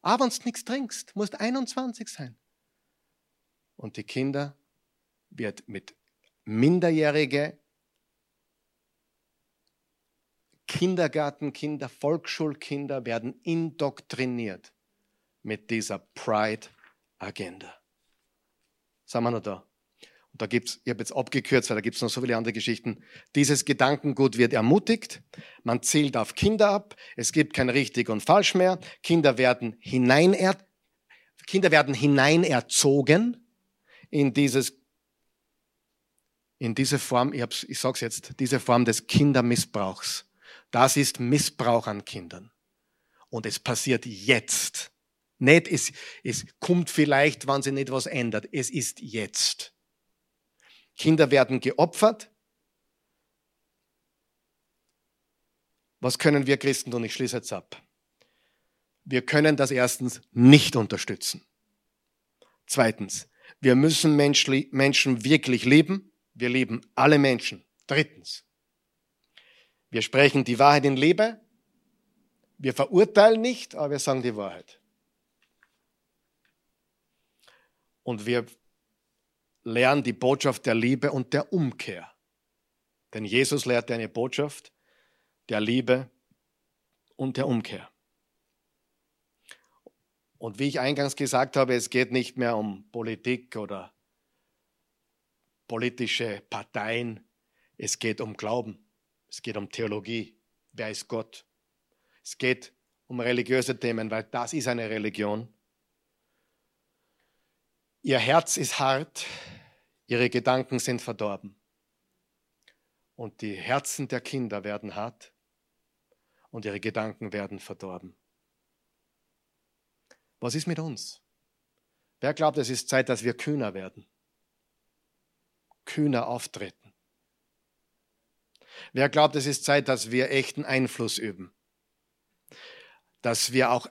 Aber wenn du nichts trinkst, musst 21 sein. Und die Kinder wird mit Minderjährige Kindergartenkinder, Volksschulkinder werden indoktriniert mit dieser Pride-Agenda. Sagen wir noch da? Und da gibt's, ich habe jetzt abgekürzt, weil da gibt es noch so viele andere Geschichten. Dieses Gedankengut wird ermutigt, man zielt auf Kinder ab, es gibt kein richtig und falsch mehr, Kinder werden hineiner, Kinder werden hineinerzogen in dieses in diese Form, ich, ich sage es jetzt, diese Form des Kindermissbrauchs. Das ist Missbrauch an Kindern. Und es passiert jetzt. Nicht, es, es kommt vielleicht, wenn sich nicht was ändert. Es ist jetzt. Kinder werden geopfert. Was können wir Christen tun? Ich schließe jetzt ab. Wir können das erstens nicht unterstützen. Zweitens, wir müssen Menschen wirklich lieben. Wir lieben alle Menschen. Drittens, wir sprechen die Wahrheit in Liebe. Wir verurteilen nicht, aber wir sagen die Wahrheit. Und wir lernen die Botschaft der Liebe und der Umkehr. Denn Jesus lehrte eine Botschaft der Liebe und der Umkehr. Und wie ich eingangs gesagt habe, es geht nicht mehr um Politik oder politische Parteien, es geht um Glauben, es geht um Theologie, wer ist Gott. Es geht um religiöse Themen, weil das ist eine Religion. Ihr Herz ist hart, ihre Gedanken sind verdorben. Und die Herzen der Kinder werden hart und ihre Gedanken werden verdorben. Was ist mit uns? Wer glaubt, es ist Zeit, dass wir kühner werden? Kühner auftreten. Wer glaubt, es ist Zeit, dass wir echten Einfluss üben? Dass wir auch,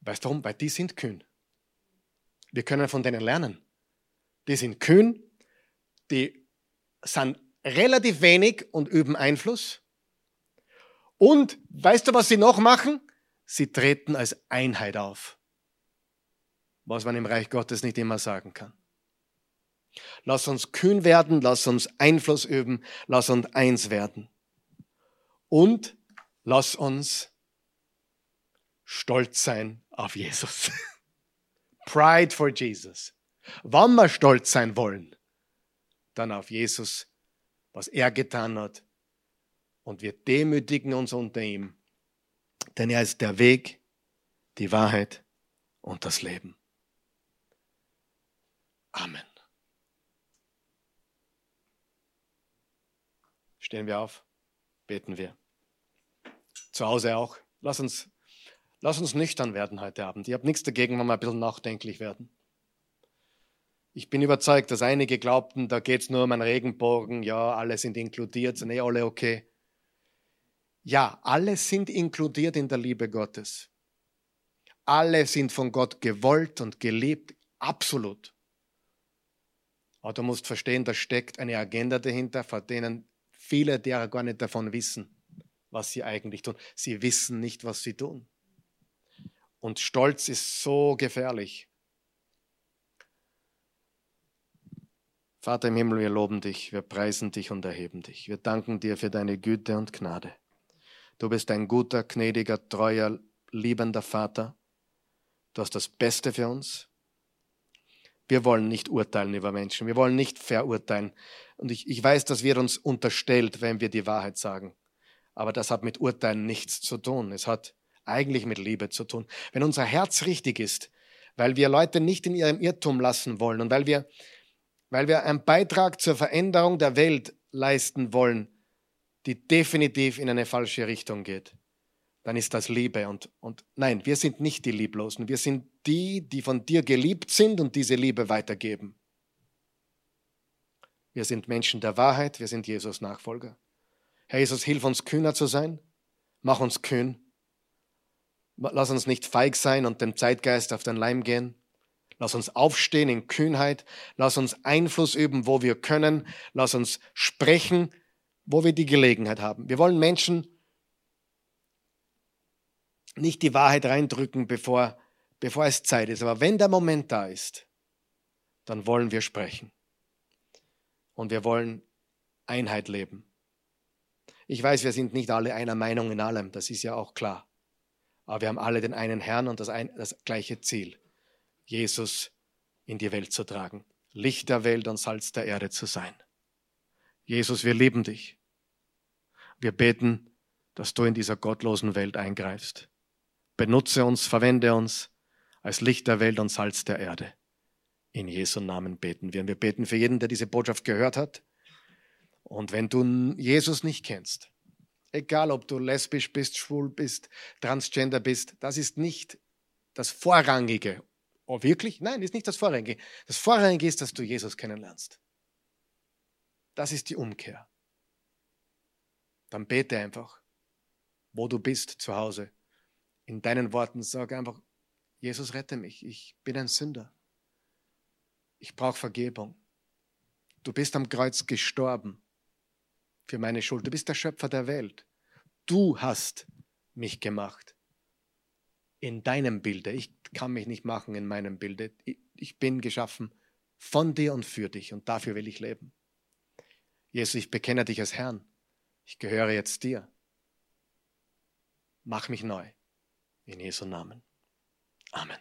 weißt du warum? Weil die sind kühn. Wir können von denen lernen. Die sind kühn, die sind relativ wenig und üben Einfluss. Und weißt du, was sie noch machen? Sie treten als Einheit auf, was man im Reich Gottes nicht immer sagen kann. Lass uns kühn werden, lass uns Einfluss üben, lass uns eins werden. Und lass uns stolz sein auf Jesus. Pride for Jesus. Wann wir stolz sein wollen, dann auf Jesus, was er getan hat. Und wir demütigen uns unter ihm denn er ist der Weg, die Wahrheit und das Leben. Amen. Stehen wir auf, beten wir. Zu Hause auch. Lass uns, lass uns nüchtern werden heute Abend. Ich habe nichts dagegen, wenn wir ein bisschen nachdenklich werden. Ich bin überzeugt, dass einige glaubten, da geht es nur um einen Regenbogen, ja, alle sind inkludiert, sind eh alle okay. Ja, alle sind inkludiert in der Liebe Gottes. Alle sind von Gott gewollt und geliebt, absolut. Aber du musst verstehen, da steckt eine Agenda dahinter, vor denen viele derer gar nicht davon wissen, was sie eigentlich tun. Sie wissen nicht, was sie tun. Und Stolz ist so gefährlich. Vater im Himmel, wir loben dich, wir preisen dich und erheben dich. Wir danken dir für deine Güte und Gnade. Du bist ein guter, gnädiger, treuer, liebender Vater. Du hast das Beste für uns. Wir wollen nicht urteilen über Menschen. Wir wollen nicht verurteilen. Und ich, ich weiß, das wird uns unterstellt, wenn wir die Wahrheit sagen. Aber das hat mit Urteilen nichts zu tun. Es hat eigentlich mit Liebe zu tun. Wenn unser Herz richtig ist, weil wir Leute nicht in ihrem Irrtum lassen wollen und weil wir, weil wir einen Beitrag zur Veränderung der Welt leisten wollen, die definitiv in eine falsche Richtung geht, dann ist das Liebe. Und, und nein, wir sind nicht die Lieblosen. Wir sind die, die von dir geliebt sind und diese Liebe weitergeben. Wir sind Menschen der Wahrheit, wir sind Jesus Nachfolger. Herr Jesus, hilf uns kühner zu sein. Mach uns kühn. Lass uns nicht feig sein und dem Zeitgeist auf den Leim gehen. Lass uns aufstehen in Kühnheit. Lass uns Einfluss üben, wo wir können. Lass uns sprechen, wo wir die Gelegenheit haben. Wir wollen Menschen nicht die Wahrheit reindrücken, bevor, bevor es Zeit ist. Aber wenn der Moment da ist, dann wollen wir sprechen. Und wir wollen Einheit leben. Ich weiß, wir sind nicht alle einer Meinung in allem, das ist ja auch klar. Aber wir haben alle den einen Herrn und das, ein, das gleiche Ziel, Jesus in die Welt zu tragen, Licht der Welt und Salz der Erde zu sein. Jesus, wir lieben dich. Wir beten, dass du in dieser gottlosen Welt eingreifst. Benutze uns, verwende uns als Licht der Welt und Salz der Erde. In Jesu Namen beten wir. Und wir beten für jeden, der diese Botschaft gehört hat. Und wenn du Jesus nicht kennst, egal ob du lesbisch bist, schwul bist, transgender bist, das ist nicht das Vorrangige. Oh, wirklich? Nein, ist nicht das Vorrangige. Das Vorrangige ist, dass du Jesus kennenlernst. Das ist die Umkehr. Dann bete einfach, wo du bist zu Hause. In deinen Worten sag einfach, Jesus rette mich, ich bin ein Sünder. Ich brauche Vergebung. Du bist am Kreuz gestorben für meine Schuld. Du bist der Schöpfer der Welt. Du hast mich gemacht. In deinem Bilde. Ich kann mich nicht machen in meinem Bilde. Ich bin geschaffen von dir und für dich und dafür will ich leben. Jesus, ich bekenne dich als Herrn. Ich gehöre jetzt dir. Mach mich neu. In Jesu Namen. Amen.